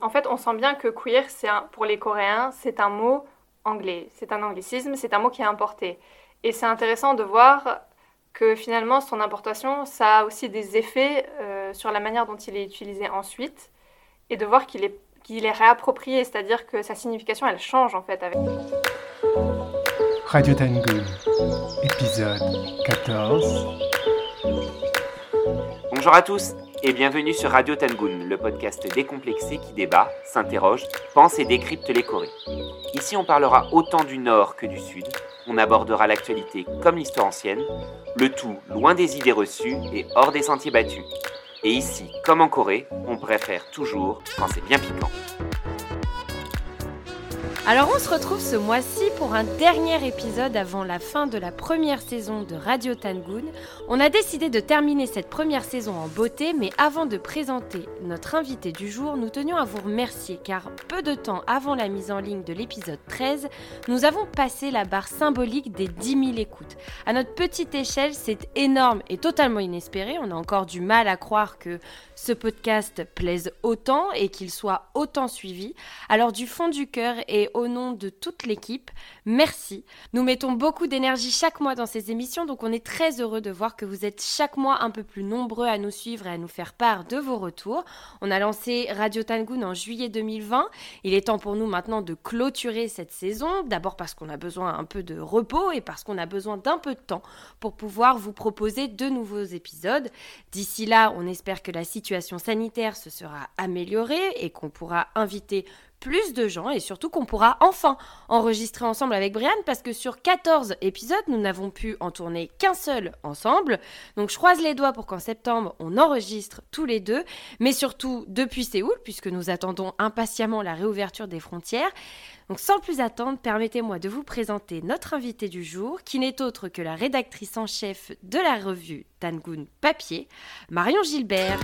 En fait, on sent bien que queer, c'est pour les Coréens, c'est un mot anglais, c'est un anglicisme, c'est un mot qui est importé. Et c'est intéressant de voir que finalement, son importation, ça a aussi des effets euh, sur la manière dont il est utilisé ensuite, et de voir qu'il est, qu'il est réapproprié, c'est-à-dire que sa signification, elle change en fait avec... Radio Tangoon, épisode 14. Bonjour à tous et bienvenue sur Radio Tangoon, le podcast décomplexé qui débat, s'interroge, pense et décrypte les Corées. Ici, on parlera autant du Nord que du Sud. On abordera l'actualité comme l'histoire ancienne, le tout loin des idées reçues et hors des sentiers battus. Et ici, comme en Corée, on préfère toujours quand c'est bien piquant. Alors on se retrouve ce mois-ci pour un dernier épisode avant la fin de la première saison de Radio Tangoon. On a décidé de terminer cette première saison en beauté, mais avant de présenter notre invité du jour, nous tenions à vous remercier car peu de temps avant la mise en ligne de l'épisode 13, nous avons passé la barre symbolique des 10 000 écoutes. À notre petite échelle, c'est énorme et totalement inespéré. On a encore du mal à croire que ce podcast plaise autant et qu'il soit autant suivi. Alors du fond du cœur et au nom de toute l'équipe, merci. Nous mettons beaucoup d'énergie chaque mois dans ces émissions, donc on est très heureux de voir que vous êtes chaque mois un peu plus nombreux à nous suivre et à nous faire part de vos retours. On a lancé Radio Tangoon en juillet 2020. Il est temps pour nous maintenant de clôturer cette saison, d'abord parce qu'on a besoin un peu de repos et parce qu'on a besoin d'un peu de temps pour pouvoir vous proposer de nouveaux épisodes. D'ici là, on espère que la situation sanitaire se sera améliorée et qu'on pourra inviter plus de gens et surtout qu'on pourra enfin enregistrer ensemble avec Brian parce que sur 14 épisodes, nous n'avons pu en tourner qu'un seul ensemble. Donc je croise les doigts pour qu'en septembre, on enregistre tous les deux, mais surtout depuis Séoul puisque nous attendons impatiemment la réouverture des frontières. Donc sans plus attendre, permettez-moi de vous présenter notre invité du jour, qui n'est autre que la rédactrice en chef de la revue Tangoon Papier, Marion Gilbert.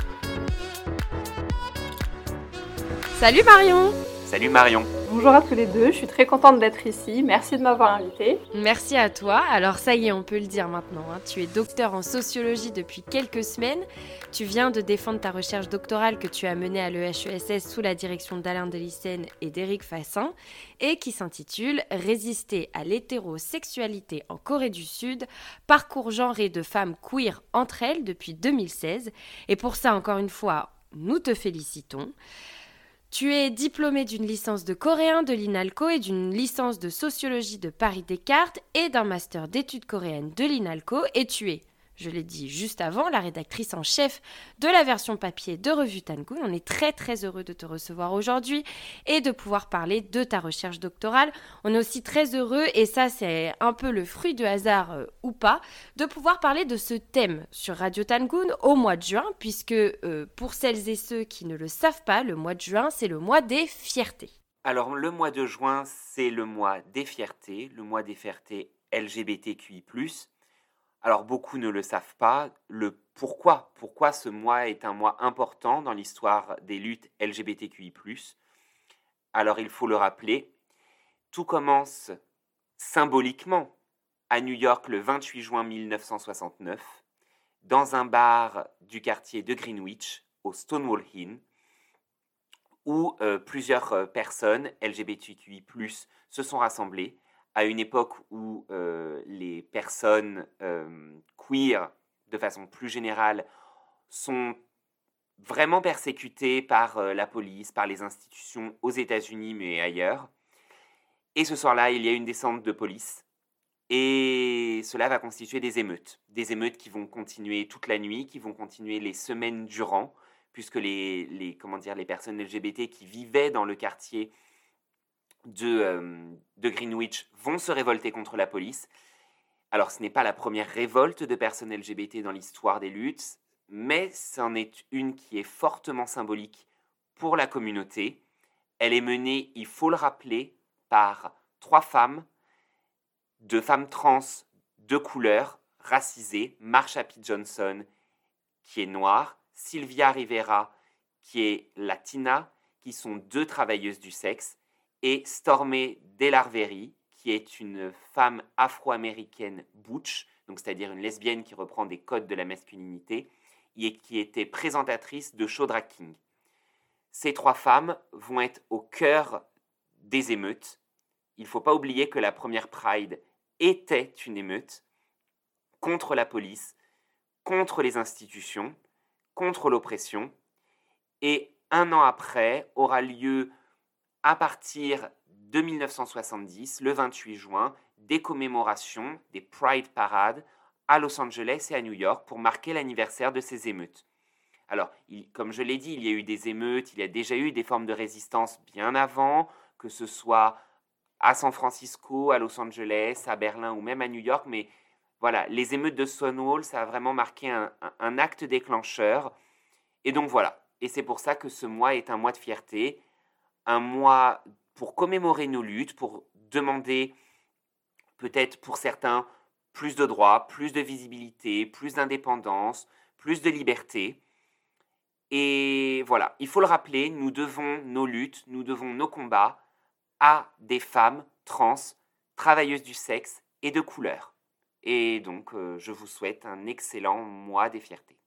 Salut Marion Salut Marion. Bonjour à tous les deux, je suis très contente d'être ici. Merci de m'avoir invitée. Merci à toi. Alors ça y est, on peut le dire maintenant. Hein. Tu es docteur en sociologie depuis quelques semaines. Tu viens de défendre ta recherche doctorale que tu as menée à l'EHESS sous la direction d'Alain Delissen et d'Éric Fassin et qui s'intitule Résister à l'hétérosexualité en Corée du Sud, parcours genré de femmes queer entre elles depuis 2016. Et pour ça, encore une fois, nous te félicitons. Tu es diplômé d'une licence de coréen de l'INALCO et d'une licence de sociologie de Paris Descartes et d'un master d'études coréennes de l'INALCO et tu es je l'ai dit juste avant, la rédactrice en chef de la version papier de Revue Tangoon. On est très très heureux de te recevoir aujourd'hui et de pouvoir parler de ta recherche doctorale. On est aussi très heureux, et ça c'est un peu le fruit de hasard euh, ou pas, de pouvoir parler de ce thème sur Radio Tangoon au mois de juin, puisque euh, pour celles et ceux qui ne le savent pas, le mois de juin c'est le mois des fiertés. Alors le mois de juin c'est le mois des fiertés, le mois des fiertés LGBTQI ⁇ alors beaucoup ne le savent pas, le pourquoi, pourquoi ce mois est un mois important dans l'histoire des luttes LGBTQI. Alors il faut le rappeler, tout commence symboliquement à New York le 28 juin 1969, dans un bar du quartier de Greenwich, au Stonewall Inn, où euh, plusieurs euh, personnes LGBTQI se sont rassemblées à une époque où euh, les personnes euh, queer, de façon plus générale, sont vraiment persécutées par euh, la police, par les institutions aux États-Unis, mais ailleurs. Et ce soir-là, il y a une descente de police. Et cela va constituer des émeutes. Des émeutes qui vont continuer toute la nuit, qui vont continuer les semaines durant, puisque les, comment dire, les personnes LGBT qui vivaient dans le quartier euh, de, Greenwich vont se révolter contre la police. Alors ce n'est pas la première révolte de personnes LGBT dans l'histoire des luttes, mais c'en est une qui est fortement symbolique pour la communauté. Elle est menée, il faut le rappeler, par trois femmes, deux femmes trans de couleur, racisées, Marsha P. Johnson, qui est noire, Sylvia Rivera, qui est latina, qui sont deux travailleuses du sexe, et Stormé Delarveri, qui est une femme afro-américaine butch, donc c'est-à-dire une lesbienne qui reprend des codes de la masculinité, et qui était présentatrice de show drag king. Ces trois femmes vont être au cœur des émeutes. Il ne faut pas oublier que la première Pride était une émeute contre la police, contre les institutions, contre l'oppression. Et un an après aura lieu, à partir de 1970, le 28 juin, des commémorations, des Pride Parades à Los Angeles et à New York pour marquer l'anniversaire de ces émeutes. Alors, comme je l'ai dit, il y a eu des émeutes, il y a déjà eu des formes de résistance bien avant, que ce soit à San Francisco, à Los Angeles, à Berlin ou même à New York, mais voilà, les émeutes de Stonewall, ça a vraiment marqué un, acte déclencheur. Et donc voilà, et c'est pour ça que ce mois est un mois de fierté, un mois pour commémorer nos luttes, pour demander peut-être pour certains plus de droits, plus de visibilité, plus d'indépendance, plus de liberté. Et voilà, il faut le rappeler, nous devons nos luttes, nous devons nos combats à des femmes trans, travailleuses du sexe et de couleur. Et donc, euh, je vous souhaite un excellent mois des fiertés.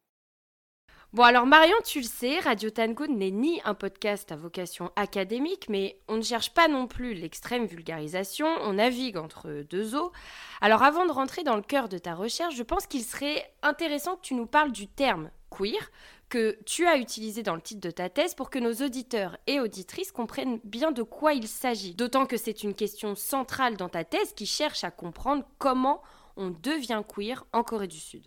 Bon alors Marion, tu le sais, Radio Tangoon n'est ni un podcast à vocation académique, mais on ne cherche pas non plus l'extrême vulgarisation, on navigue entre deux eaux. Alors avant de rentrer dans le cœur de ta recherche, je pense qu'il serait intéressant que tu nous parles du terme queer que tu as utilisé dans le titre de ta thèse pour que nos auditeurs et auditrices comprennent bien de quoi il s'agit. D'autant que c'est une question centrale dans ta thèse qui cherche à comprendre comment on devient queer en Corée du Sud.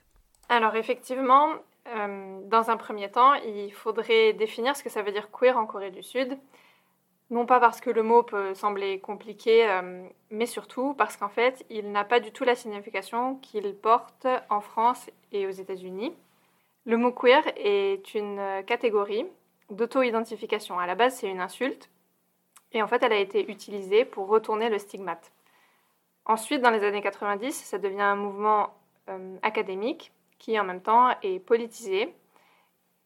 Alors effectivement, euh, dans un premier temps, il faudrait définir ce que ça veut dire queer en Corée du Sud. Non pas parce que le mot peut sembler compliqué, euh, mais surtout parce qu'en fait, il n'a pas du tout la signification qu'il porte en France et aux États-Unis. Le mot queer est une catégorie d'auto-identification. À la base, c'est une insulte. Et en fait, elle a été utilisée pour retourner le stigmate. Ensuite, dans les années 90, ça devient un mouvement euh, académique qui, en même temps, est politisé.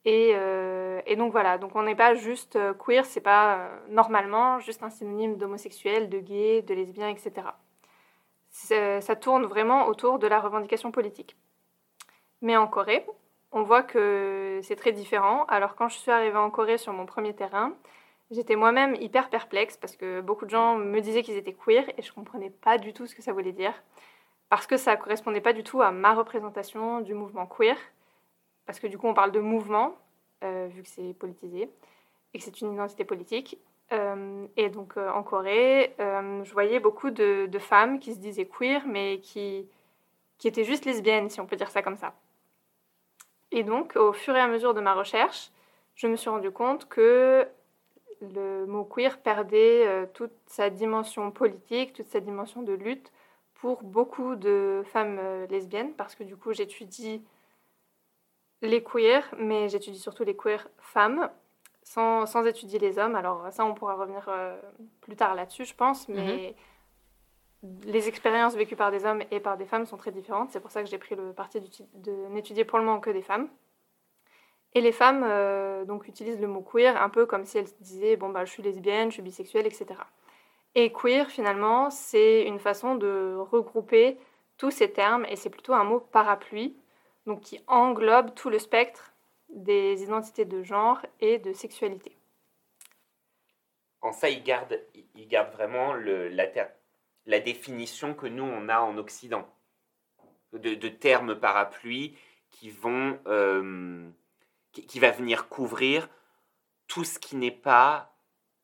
Euh, et, donc voilà, donc on n'est pas juste euh, queer, c'est pas normalement juste un synonyme d'homosexuel, de gay, de lesbien, etc. ça tourne vraiment autour de la revendication politique. Mais en Corée, on voit que c'est très différent. Alors quand je suis arrivée en Corée sur mon premier terrain, j'étais moi-même hyper perplexe parce que beaucoup de gens me disaient qu'ils étaient queer et je comprenais pas du tout ce que ça voulait dire. Parce que ça ne correspondait pas du tout à ma représentation du mouvement queer. Parce que du coup on parle de mouvement, euh, vu que c'est politisé, et que c'est une identité politique. Euh, et donc euh, en Corée, je voyais beaucoup de, femmes qui se disaient queer, mais qui, qui étaient juste lesbiennes, si on peut dire ça comme ça. Et donc, au fur et à mesure de ma recherche, je me suis rendu compte que le mot queer perdait toute sa dimension politique, toute sa dimension de lutte pour beaucoup de femmes euh, lesbiennes, parce que du coup, j'étudie les queers, mais j'étudie surtout les queers femmes, sans, sans, étudier les hommes. Alors ça, on pourra revenir euh, plus tard là-dessus, je pense, mais... Mhm les expériences vécues par des hommes et par des femmes sont très différentes. C'est pour ça que j'ai pris le parti de n'étudier pour le moment que des femmes. Et les femmes euh, donc utilisent le mot queer un peu comme si elles disaient bon bah je suis lesbienne, je suis bisexuelle, etc. Et queer finalement c'est une façon de regrouper tous ces termes et c'est plutôt un mot parapluie donc qui englobe tout le spectre des identités de genre et de sexualité. En ça, il garde, il garde vraiment la, définition que nous, on a en Occident, de, termes parapluies qui vont, euh, qui, va venir couvrir tout ce qui n'est pas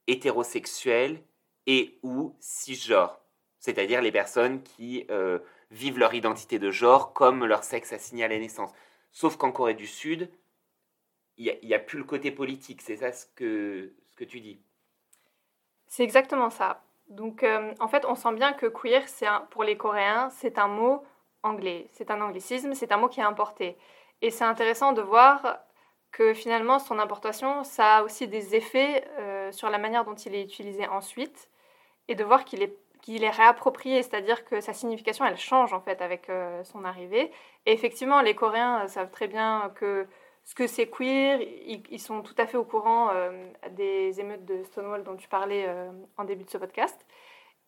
hétérosexuel et ou cisgenre, c'est-à-dire les personnes qui euh, vivent leur identité de genre comme leur sexe assigné à la naissance. Sauf qu'en Corée du Sud, il n'y a, plus le côté politique, c'est ça ce que, ce que tu dis C'est exactement ça. Donc, euh, en fait, on sent bien que queer, pour les Coréens, c'est un mot anglais. C'est un anglicisme, c'est un mot qui est importé. Et c'est intéressant de voir que finalement, son importation, ça a aussi des effets euh, sur la manière dont il est utilisé ensuite, et de voir qu'il est, qu'il est réapproprié, c'est-à-dire que sa signification, elle change en fait avec euh, son arrivée. Et effectivement, les Coréens savent très bien que ce que c'est queer. Ils, sont tout à fait au courant euh, des émeutes de Stonewall dont tu parlais euh, en début de ce podcast.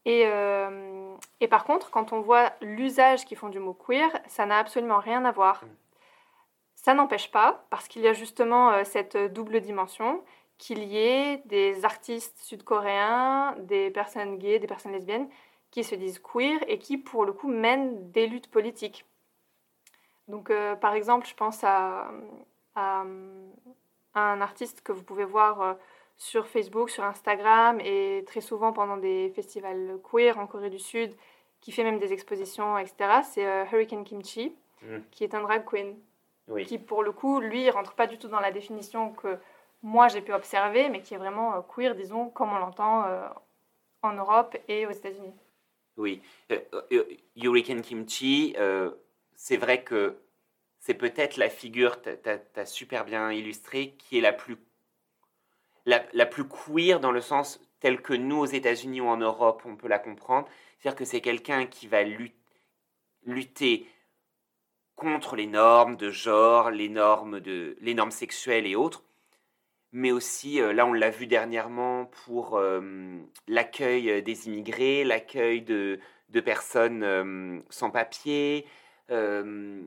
Et, euh, et par contre, quand on voit l'usage qu'ils font du mot queer, ça n'a absolument rien à voir. Ça n'empêche pas, parce qu'il y a justement cette double dimension, qu'il y ait des artistes sud-coréens, des personnes gays, des personnes lesbiennes qui se disent queer et qui, pour le coup, mènent des luttes politiques. Donc, euh, par exemple, je pense à, à, un artiste que vous pouvez voir euh, sur Facebook, sur Instagram et très souvent pendant des festivals queer en Corée du Sud, qui fait même des expositions, etc. C'est euh, Hurricane Kimchi, Mm. qui est un drag queen, Oui. qui pour le coup, lui, rentre pas du tout dans la définition que moi j'ai pu observer, mais qui est vraiment euh, queer, disons, comme on l'entend euh, en Europe et aux États-Unis. Oui. Euh, Hurricane Kimchi, c'est vrai que c'est peut-être la figure, tu as, super bien illustré, qui est la plus, la, plus queer dans le sens tel que nous, aux États-Unis ou en Europe, on peut la comprendre. C'est-à-dire que c'est quelqu'un qui va lut- lutter contre les normes de genre, les normes, de, les normes sexuelles et autres, mais aussi, euh, là on l'a vu dernièrement, pour euh, l'accueil des immigrés, l'accueil de, de personnes euh, sans papier, euh,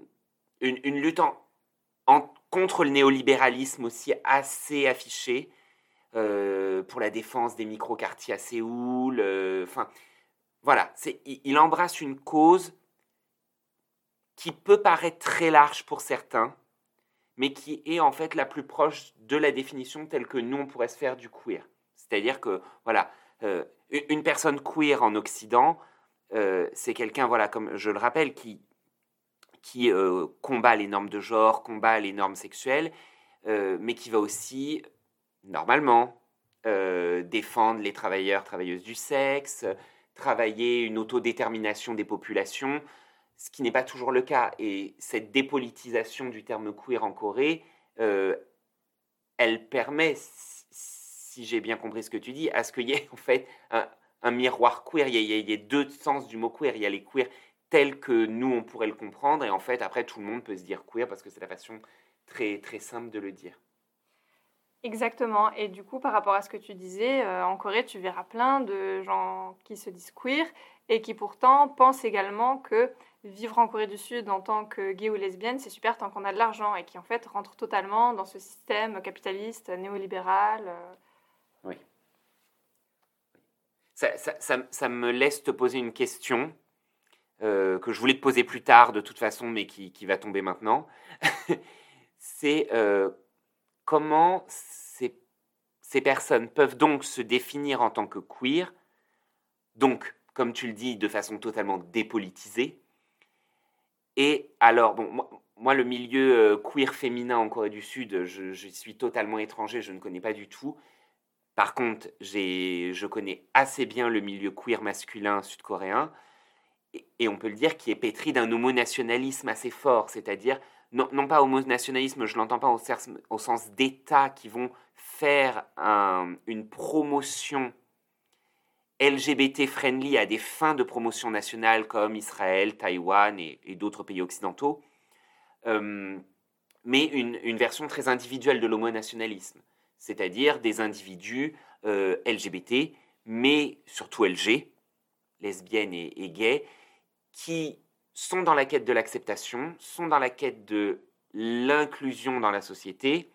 une, lutte en- en- contre le néolibéralisme aussi assez affichée, euh, pour la défense des micro-quartiers à Séoul. euh, Enfin, voilà, il, il embrasse une cause qui peut paraître très large pour certains, mais qui est en fait la plus proche de la définition telle que nous, on pourrait se faire du queer. C'est-à-dire que, voilà, euh, une personne queer en Occident, euh, c'est quelqu'un, voilà, comme je le rappelle, qui, qui euh, combat les normes de genre, combat les normes sexuelles, mais qui va aussi, normalement, défendre les travailleurs, travailleuses du sexe, travailler une autodétermination des populations, ce qui n'est pas toujours le cas. Et cette dépolitisation du terme queer en Corée, euh, elle permet, si, j'ai bien compris ce que tu dis, à ce qu'il y ait en fait un, miroir queer. Il y, a, deux sens du mot queer. Il y a les queer tels que nous, on pourrait le comprendre, et en fait, après, tout le monde peut se dire queer parce que c'est la façon très, très simple de le dire. Exactement. Et du coup, par rapport à ce que tu disais, euh, en Corée, tu verras plein de gens qui se disent queer et qui pourtant pensent également que vivre en Corée du Sud en tant que gay ou lesbienne, c'est super tant qu'on a de l'argent et qui en fait rentrent totalement dans ce système capitaliste, néolibéral. euh. Ça, ça- ça- ça me laisse te poser une question euh, que je voulais te poser plus tard de toute façon, mais qui, qui va tomber maintenant. c'est euh, comment ces, ces personnes peuvent donc se définir en tant que queer, donc, comme tu le dis, de façon totalement dépolitisée. Et alors, bon, moi, le milieu euh, queer féminin en Corée du Sud, je, suis totalement étranger, je ne connais pas du tout. Par contre, je connais assez bien le milieu queer masculin sud-coréen, et, on peut le dire qui est pétri d'un homonationalisme assez fort, c'est-à-dire, non, non pas homonationalisme, je l'entends pas au, sens- d'État qui vont faire un- une promotion LGBT-friendly à des fins de promotion nationale comme Israël, Taïwan et, d'autres pays occidentaux, euh, mais une, version très individuelle de l'homonationalisme, c'est-à-dire des individus euh, LGBT, mais surtout LG, lesbiennes et gays, qui sont dans la quête de l'acceptation, sont dans la quête de l'inclusion dans la société,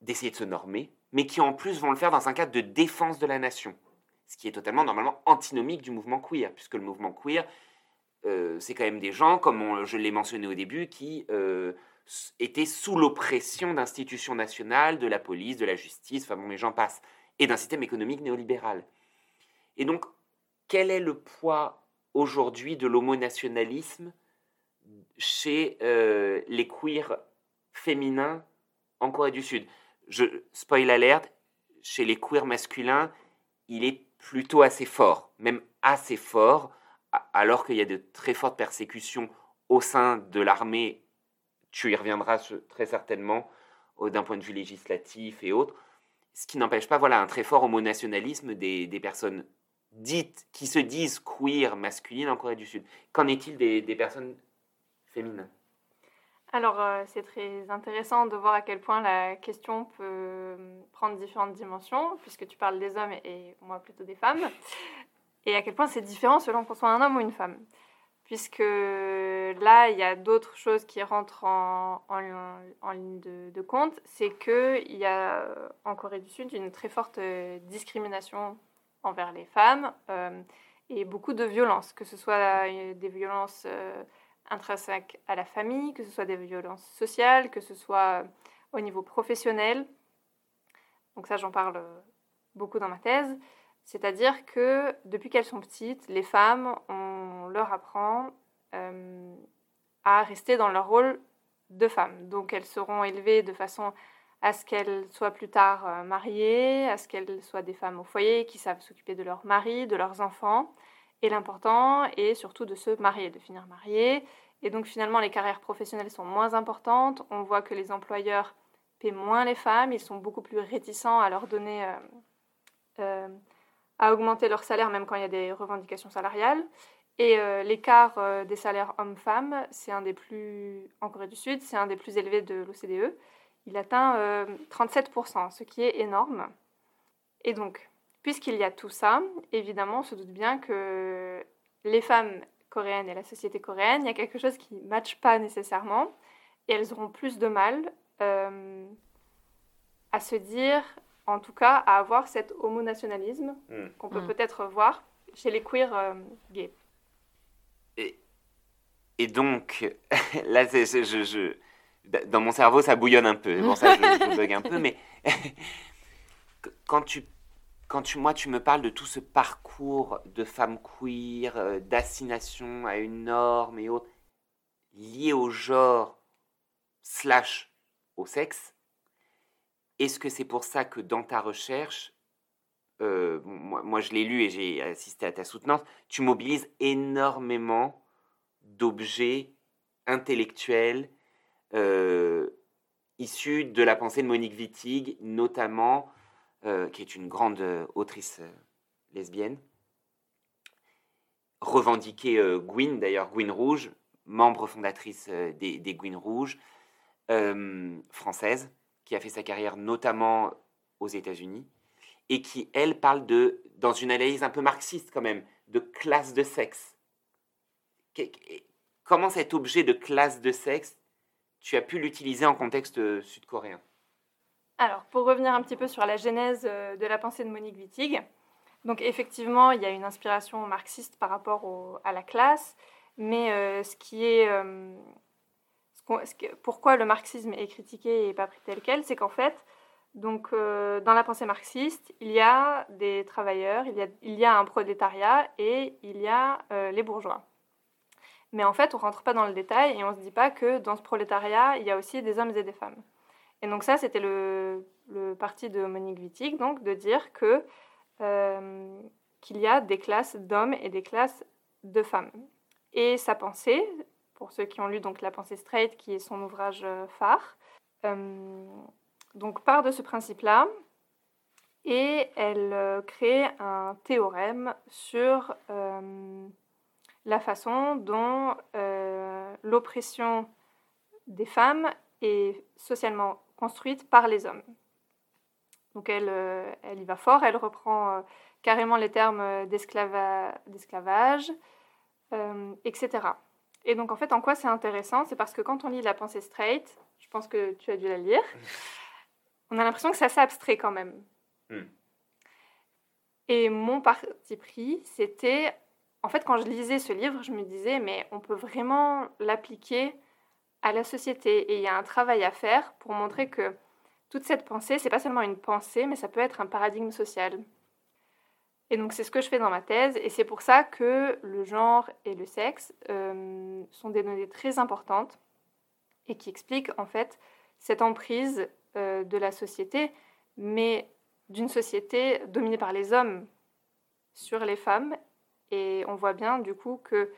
d'essayer de se normer, mais qui en plus vont le faire dans un cadre de défense de la nation, ce qui est totalement normalement antinomique du mouvement queer, puisque le mouvement queer, euh, c'est quand même des gens, comme je l'ai mentionné au début, qui euh, étaient sous l'oppression d'institutions nationales, de la police, de la justice, enfin bon, les gens passent, et d'un système économique néolibéral. Et donc, quel est le poids aujourd'hui de l'homonationalisme chez euh, les queers féminins en Corée du Sud? Je spoil alerte, chez les queers masculins, il est plutôt assez fort, même assez fort, alors qu'il y a de très fortes persécutions au sein de l'armée. Tu y reviendras très certainement d'un point de vue législatif et autres. Ce qui n'empêche pas voilà, un très fort homonationalisme des, des personnes dites, qui se disent queer masculines en Corée du Sud. Qu'en est-il des personnes féminines? Alors, euh, c'est très intéressant de voir à quel point la question peut euh, prendre différentes dimensions, puisque tu parles des hommes et moi plutôt des femmes, et à quel point c'est différent selon qu'on soit un homme ou une femme. puisque là, il y a d'autres choses qui rentrent en, ligne de, compte. C'est qu'il y a en Corée du Sud une très forte euh, discrimination envers les femmes euh, et beaucoup de violences, que ce soit euh, des violences euh, intrinsèques à la famille, que ce soit des violences sociales, que ce soit au niveau professionnel. Donc ça, j'en parle euh, beaucoup dans ma thèse. C'est-à-dire que depuis qu'elles sont petites, les femmes, on leur apprend euh, à rester dans leur rôle de femme. Donc elles seront élevées de façon à ce qu'elles soient plus tard euh, mariées, à ce qu'elles soient des femmes au foyer qui savent s'occuper de leur mari, de leurs enfants. Et l'important est surtout de se marier, de finir mariée. Et donc finalement, les carrières professionnelles sont moins importantes. On voit que les employeurs paient moins les femmes. Ils sont beaucoup plus réticents à leur donner, euh, euh, à augmenter leur salaire, même quand il y a des revendications salariales. Et euh, l'écart des salaires hommes-femmes, c'est un des plus, en Corée du Sud, c'est un des plus élevés de l'OCDE. Il atteint euh, 37%, ce qui est énorme. Et donc, puisqu'il y a tout ça, évidemment, on se doute bien que les femmes coréennes et la société coréenne, il y a quelque chose qui ne matche pas nécessairement. Et elles auront plus de mal euh, à se dire, en tout cas, à avoir cet homonationalisme Mm. qu'on peut Mm. peut-être voir chez les queers euh, gays. Et donc, là, c'est- je, je- dans mon cerveau, ça bouillonne un peu. Pour ça je, je bug un peu. Mais quand tu, quand tu, moi, tu me parles de tout ce parcours de femmes queer, euh, d'assignation à une norme et autres, lié au genre slash au sexe, est-ce que c'est pour ça que dans ta recherche, euh, moi, moi, je l'ai lu et j'ai assisté à ta soutenance, tu mobilises énormément d'objets intellectuels euh, issus de la pensée de Monique Wittig, notamment, euh, qui est une grande euh, autrice euh, lesbienne, revendiquée euh, Gwyn, d'ailleurs Gwyn Rouge, membre fondatrice des, des Gwyn Rouges, française, qui a fait sa carrière notamment aux États-Unis, et qui, elle, parle de, dans une analyse un peu marxiste quand même, de classe de sexe. Comment cet objet de classe de sexe, tu as pu l'utiliser en contexte sud-coréen? Alors, pour revenir un petit peu sur la genèse euh, de la pensée de Monique Wittig, donc effectivement, il y a une inspiration marxiste par rapport à la classe, mais euh, ce qui est, euh, pourquoi le marxisme est critiqué et pas pris tel quel, c'est qu'en fait, donc dans la pensée marxiste, il y a des travailleurs, il y a, il y a un prolétariat et il y a les bourgeois. Mais en fait, on rentre pas dans le détail et on se dit pas que dans ce prolétariat, il y a aussi des hommes et des femmes. Et donc ça, c'était le, le parti de Monique Wittig, donc de dire que euh, qu'il y a des classes d'hommes et des classes de femmes. Et sa pensée, pour ceux qui ont lu donc La pensée straight, qui est son ouvrage euh, phare, euh, donc part de ce principe-là, et elle crée un théorème sur la façon dont l'oppression des femmes est socialement construite par les hommes. Donc elle, euh, elle y va fort, elle reprend euh, carrément les termes d'esclava- d'esclavage, euh, etc. Et donc en fait, en quoi c'est intéressant C'est parce que quand on lit la pensée straight, je pense que tu as dû la lire, on a l'impression que c'est assez abstrait quand même. Hmm. Et mon parti pris, c'était, en fait, quand je lisais ce livre, je me disais, mais on peut vraiment l'appliquer à la société. Et il y a un travail à faire pour montrer que toute cette pensée, c'est pas seulement une pensée, mais ça peut être un paradigme social. Et donc c'est ce que je fais dans ma thèse, et c'est pour ça que le genre et le sexe euh, sont des données très importantes et qui expliquent en fait cette emprise euh, de la société, mais d'une société dominée par les hommes sur les femmes. Et on voit bien du coup que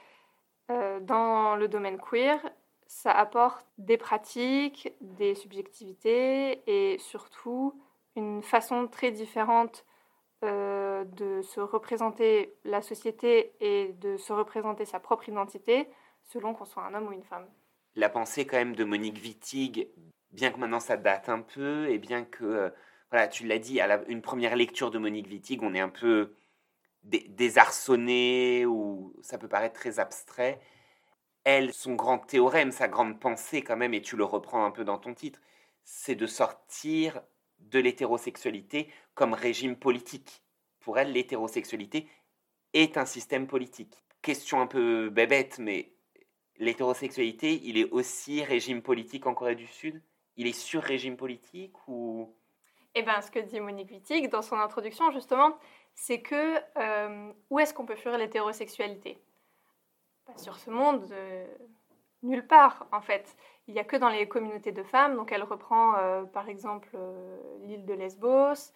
euh, dans le domaine queer, ça apporte des pratiques, des subjectivités et surtout une façon très différente euh, de se représenter la société et de se représenter sa propre identité selon qu'on soit un homme ou une femme. La pensée quand même de Monique Wittig, bien que maintenant ça date un peu, et bien que, euh, voilà, tu l'as dit, à une première lecture de Monique Wittig, on est un peu dé- désarçonné ou ça peut paraître très abstrait. Elle, son grand théorème, sa grande pensée quand même, et tu le reprends un peu dans ton titre, c'est de sortir de l'hétérosexualité comme régime politique. Pour elle, l'hétérosexualité est un système politique. Question un peu bébête, mais l'hétérosexualité, il est aussi régime politique en Corée du Sud? Il est sur régime politique ou? Eh bien, ce que dit Monique Wittig dans son introduction, justement, c'est que euh, où est-ce qu'on peut fuir l'hétérosexualité? Sur ce monde, euh, nulle part, en fait. Il n'y a que dans les communautés de femmes. Donc, elle reprend, euh, par exemple, l'île de Lesbos,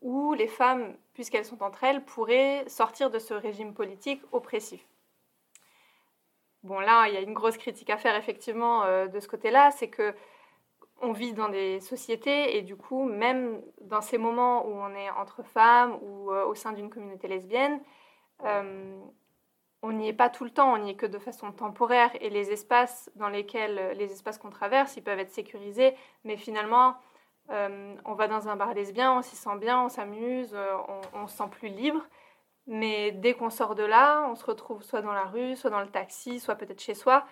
où les femmes, puisqu'elles sont entre elles, pourraient sortir de ce régime politique oppressif. Bon, là, il y a une grosse critique à faire, effectivement, de ce côté-là, c'est que on vit dans des sociétés et du coup, même dans ces moments où on est entre femmes ou euh, au sein d'une communauté lesbienne, euh, on n'y est pas tout le temps, on n'y est que de façon temporaire et les espaces dans lesquels, les espaces qu'on traverse, ils peuvent être sécurisés, mais finalement, euh, on va dans un bar lesbien, on s'y sent bien, on s'amuse, on, on, se sent plus libre. Mais dès qu'on sort de là, on se retrouve soit dans la rue, soit dans le taxi, soit peut-être chez soi.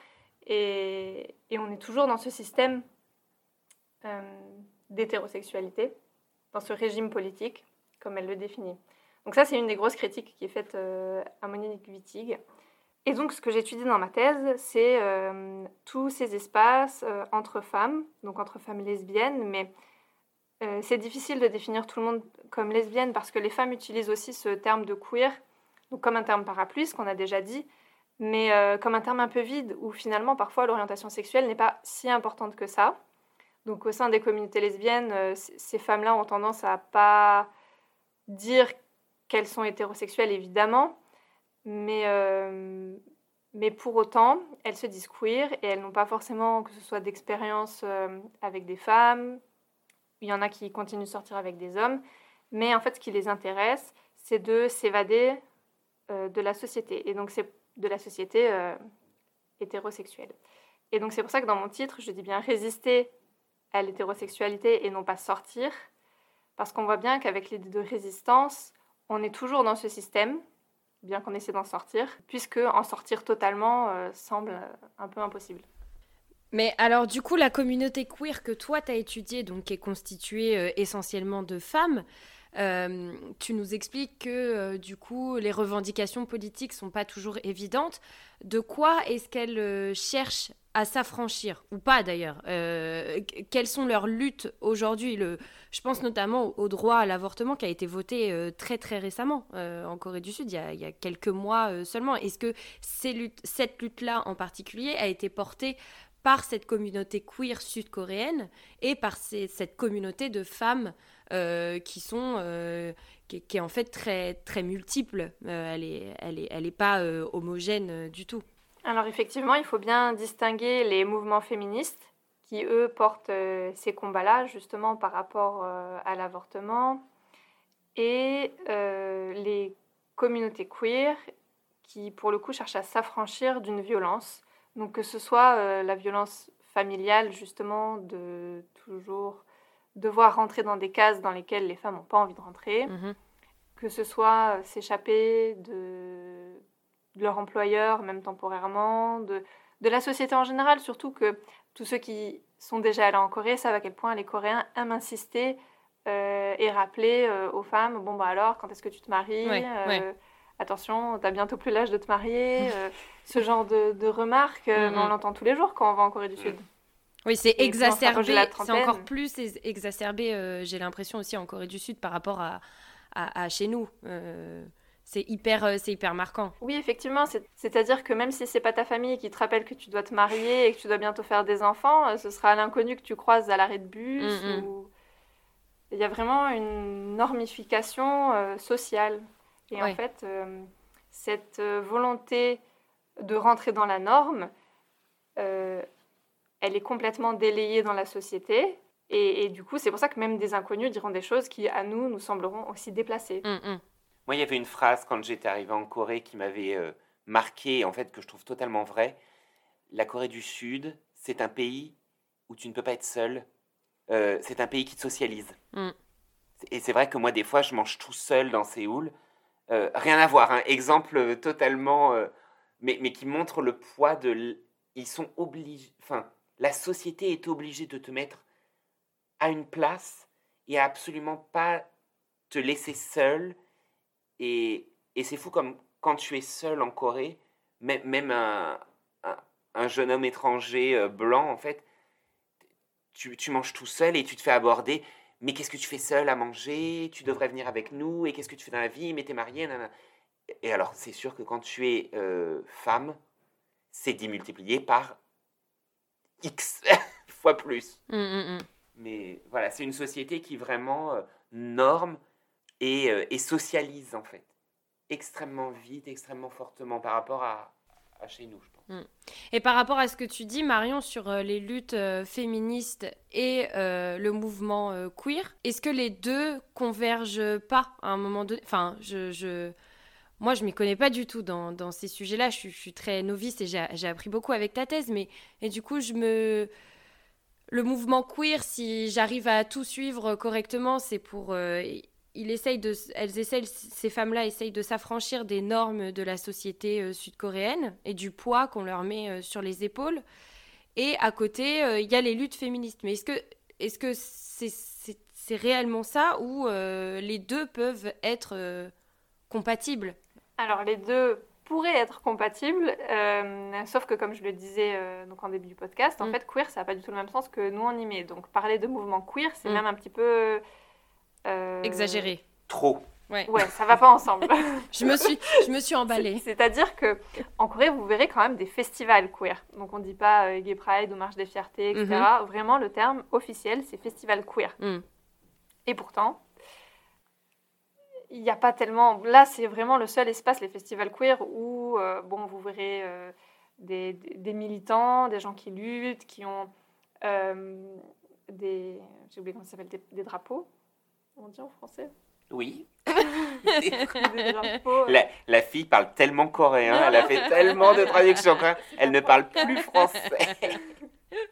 Et, on est toujours dans ce système euh, d'hétérosexualité dans ce régime politique, comme elle le définit. Donc ça, c'est une des grosses critiques qui est faite euh, à Monique Wittig. Et donc, ce que j'étudie dans ma thèse, c'est euh, tous ces espaces entre femmes, donc entre femmes lesbiennes, mais c'est difficile de définir tout le monde comme lesbienne parce que les femmes utilisent aussi ce terme de queer, donc comme un terme parapluie, ce qu'on a déjà dit, mais comme un terme un peu vide, où finalement, parfois, l'orientation sexuelle n'est pas si importante que ça. Donc au sein des communautés lesbiennes, euh, ces femmes-là ont tendance à pas dire qu'elles sont hétérosexuelles, évidemment, mais, euh, mais pour autant, elles se disent queer et elles n'ont pas forcément que ce soit d'expérience euh, avec des femmes. Il y en a qui continuent de sortir avec des hommes, mais en fait, ce qui les intéresse, c'est de s'évader de la société, et donc c'est de la société hétérosexuelle. Et donc c'est pour ça que dans mon titre, je dis bien résister à l'hétérosexualité et non pas sortir. Parce qu'on voit bien qu'avec l'idée de résistance, on est toujours dans ce système, bien qu'on essaie d'en sortir, puisque en sortir totalement euh, semble euh, un peu impossible. Mais alors du coup, la communauté queer que toi tu as étudiée, donc qui est constituée euh, essentiellement de femmes, tu nous expliques que du coup les revendications politiques sont pas toujours évidentes. De quoi est-ce qu'elles cherchent à s'affranchir, ou pas d'ailleurs. Quelles sont leurs luttes aujourd'hui? Je pense notamment au droit à l'avortement qui a été voté euh, très très récemment euh, en Corée du Sud, il y a, quelques mois seulement. Est-ce que cette lutte-là en particulier a été portée par cette communauté queer sud-coréenne et par cette communauté de femmes qui sont qui, est en fait très très multiple. elle est elle est elle pas homogène du tout. Alors effectivement, il faut bien distinguer les mouvements féministes qui, eux, portent euh, ces combats-là, justement par rapport euh, à l'avortement, et euh, les communautés queer qui, pour le coup, cherchent à s'affranchir d'une violence. Donc que ce soit la violence familiale, justement, de toujours devoir rentrer dans des cases dans lesquelles les femmes n'ont pas envie de rentrer, mmh que ce soit s'échapper de de leur employeur, même temporairement, de, de la société en général, surtout que tous ceux qui sont déjà allés en Corée savent à quel point les Coréens aiment insister euh, et rappeler euh, aux femmes, bon bah alors, quand est-ce que tu te maries euh, Attention, t'as bientôt plus l'âge de te marier. ce genre de, de remarques, on l'entend tous les jours quand on va en Corée du Sud. Oui, c'est exacerbé, c'est encore plus exacerbé, j'ai l'impression aussi en Corée du Sud par rapport à, à, à chez nous c'est hyper, euh, c'est hyper marquant. Oui, effectivement. C'est-à-dire que même si c'est pas ta famille qui te rappelle que tu dois te marier et que tu dois bientôt faire des enfants, euh, ce sera l'inconnu que tu croises à l'arrêt de bus. Mm, mm. Il y a vraiment une normification euh, sociale. Et en fait, cette volonté de rentrer dans la norme, elle est complètement délayée dans la société. Et, du coup, c'est pour ça que même des inconnus diront des choses qui, à nous, nous sembleront aussi déplacées. Mm, moi, il y avait une phrase quand j'étais arrivé en Corée qui m'avait euh, marqué, en fait, que je trouve totalement vrai. La Corée du Sud, c'est un pays où tu ne peux pas être seul. Euh, c'est un pays qui te socialise. Mm. Et c'est vrai que moi, des fois, je mange tout seul dans Séoul. Euh, rien à voir. Un hein. exemple totalement mais, mais qui montrent le poids de. l- Ils sont obligés. Enfin, la société est obligée de te mettre à une place et à absolument pas te laisser seul. Et, et c'est fou comme quand tu es seul en Corée, même, même un, un, un jeune homme étranger euh, blanc, en fait, tu, tu manges tout seul et tu te fais aborder. Mais qu'est-ce que tu fais seul à manger? Tu devrais venir avec nous. Et qu'est-ce que tu fais dans la vie? Mais t'es marié nanana. Et alors, c'est sûr que quand tu es euh, femme, c'est démultiplié par X fois plus. Mm, mm, mm. Mais voilà, c'est une société qui vraiment euh, norme et, euh, et socialise en fait. Extrêmement vite, extrêmement fortement par rapport à, chez nous, je pense. Et par rapport à ce que tu dis, Marion, sur euh, les luttes euh, féministes et le mouvement queer, est-ce que les deux convergent pas à un moment donné? Enfin, je, je... moi, je m'y connais pas du tout dans, ces sujets-là. Je, suis- très novice et j'ai appris beaucoup avec ta thèse. Mais et du coup, je me le mouvement queer, si j'arrive à tout suivre correctement, c'est pour il essaye de, elles essayent, ces femmes-là essayent de s'affranchir des normes de la société euh, sud-coréenne et du poids qu'on leur met euh, sur les épaules. Et à côté, euh, il y a les luttes féministes. Mais est-ce que est-ce que c'est réellement ça ou euh, les deux peuvent être euh, compatibles? Alors les deux pourraient être compatibles, euh, sauf que comme je le disais donc en début du podcast, en Mm. fait queer ça n'a pas du tout le même sens que nous on y met. Donc parler de mouvement queer c'est Mm. même un petit peu euh, Exagéré. Trop. Ouais. Ouais, ça va pas ensemble. Je me suis je me suis emballée. C'est- C'est-à-dire que en Corée, vous verrez quand même des festivals queer. Donc on dit pas euh, Gay Pride ou Marche des Fiertés, etc. Vraiment, le terme officiel, c'est festival queer. Mm. Et pourtant, il n'y a pas tellement. Là, c'est vraiment le seul espace, les festivals queer, où euh, bon, vous verrez euh, des, des- des militants, des gens qui luttent, qui ont euh, des. J'ai oublié comment ça s'appelle, des, des drapeaux. On dit en français Oui. La, la fille parle tellement coréen, elle a fait tellement de traductions elle ne parle plus français.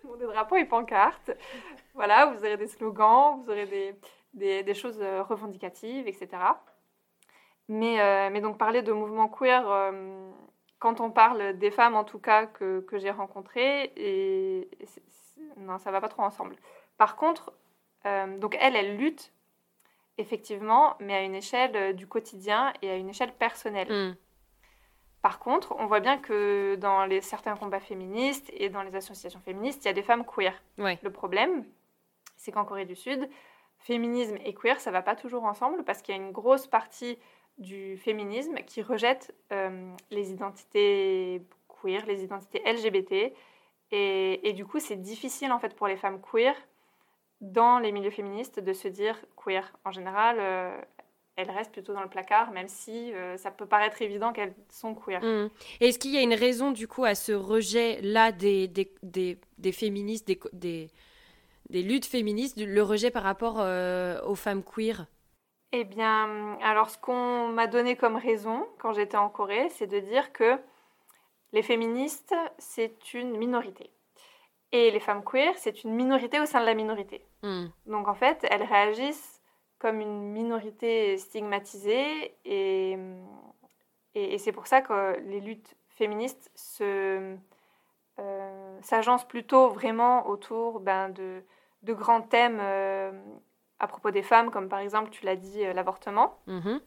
Bon, des drapeaux et pancartes. Voilà, vous aurez des slogans, vous aurez des, des, des choses euh, revendicatives, etc. Mais, euh, mais donc parler de mouvement queer, euh, quand on parle des femmes en tout cas que, que j'ai rencontrées, et, et non, ça va pas trop ensemble. Par contre, euh, donc elle, elle lutte effectivement, mais à une échelle euh, du quotidien et à une échelle personnelle. Mm. Par contre, on voit bien que dans les, certains combats féministes et dans les associations féministes, il y a des femmes queer. Ouais. Le problème, c'est qu'en Corée du Sud, féminisme et queer, ça va pas toujours ensemble parce qu'il y a une grosse partie du féminisme qui rejette euh, les identités queer, les identités LGBT. Et, et du coup, c'est difficile en fait pour les femmes queer dans les milieux féministes de se dire queer. En général, euh, elles restent plutôt dans le placard, même si euh, ça peut paraître évident qu'elles sont queer. Mm. Est-ce qu'il y a une raison du coup à ce rejet-là des, des, des, des féministes, des, des, luttes féministes, le rejet par rapport euh, aux femmes queer? Eh bien, alors ce qu'on m'a donné comme raison quand j'étais en Corée, c'est de dire que les féministes, c'est une minorité. Et les femmes queer, c'est une minorité au sein de la minorité. Mm. Donc en fait, elles réagissent comme une minorité stigmatisée et, et, et c'est pour ça que les luttes féministes se, euh, s'agencent plutôt vraiment autour ben, de, de grands thèmes euh, à propos des femmes, comme par exemple, tu l'as dit, euh, l'avortement. Mhm.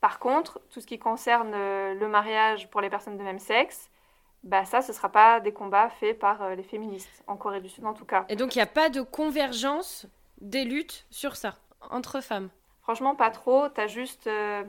Par contre, tout ce qui concerne le mariage pour les personnes de même sexe, bah ça, ce ne sera pas des combats faits par euh, les féministes, en Corée du Sud en tout cas. Et donc il n'y a pas de convergence des luttes sur ça, entre femmes? Franchement, pas trop. T'as juste. euh,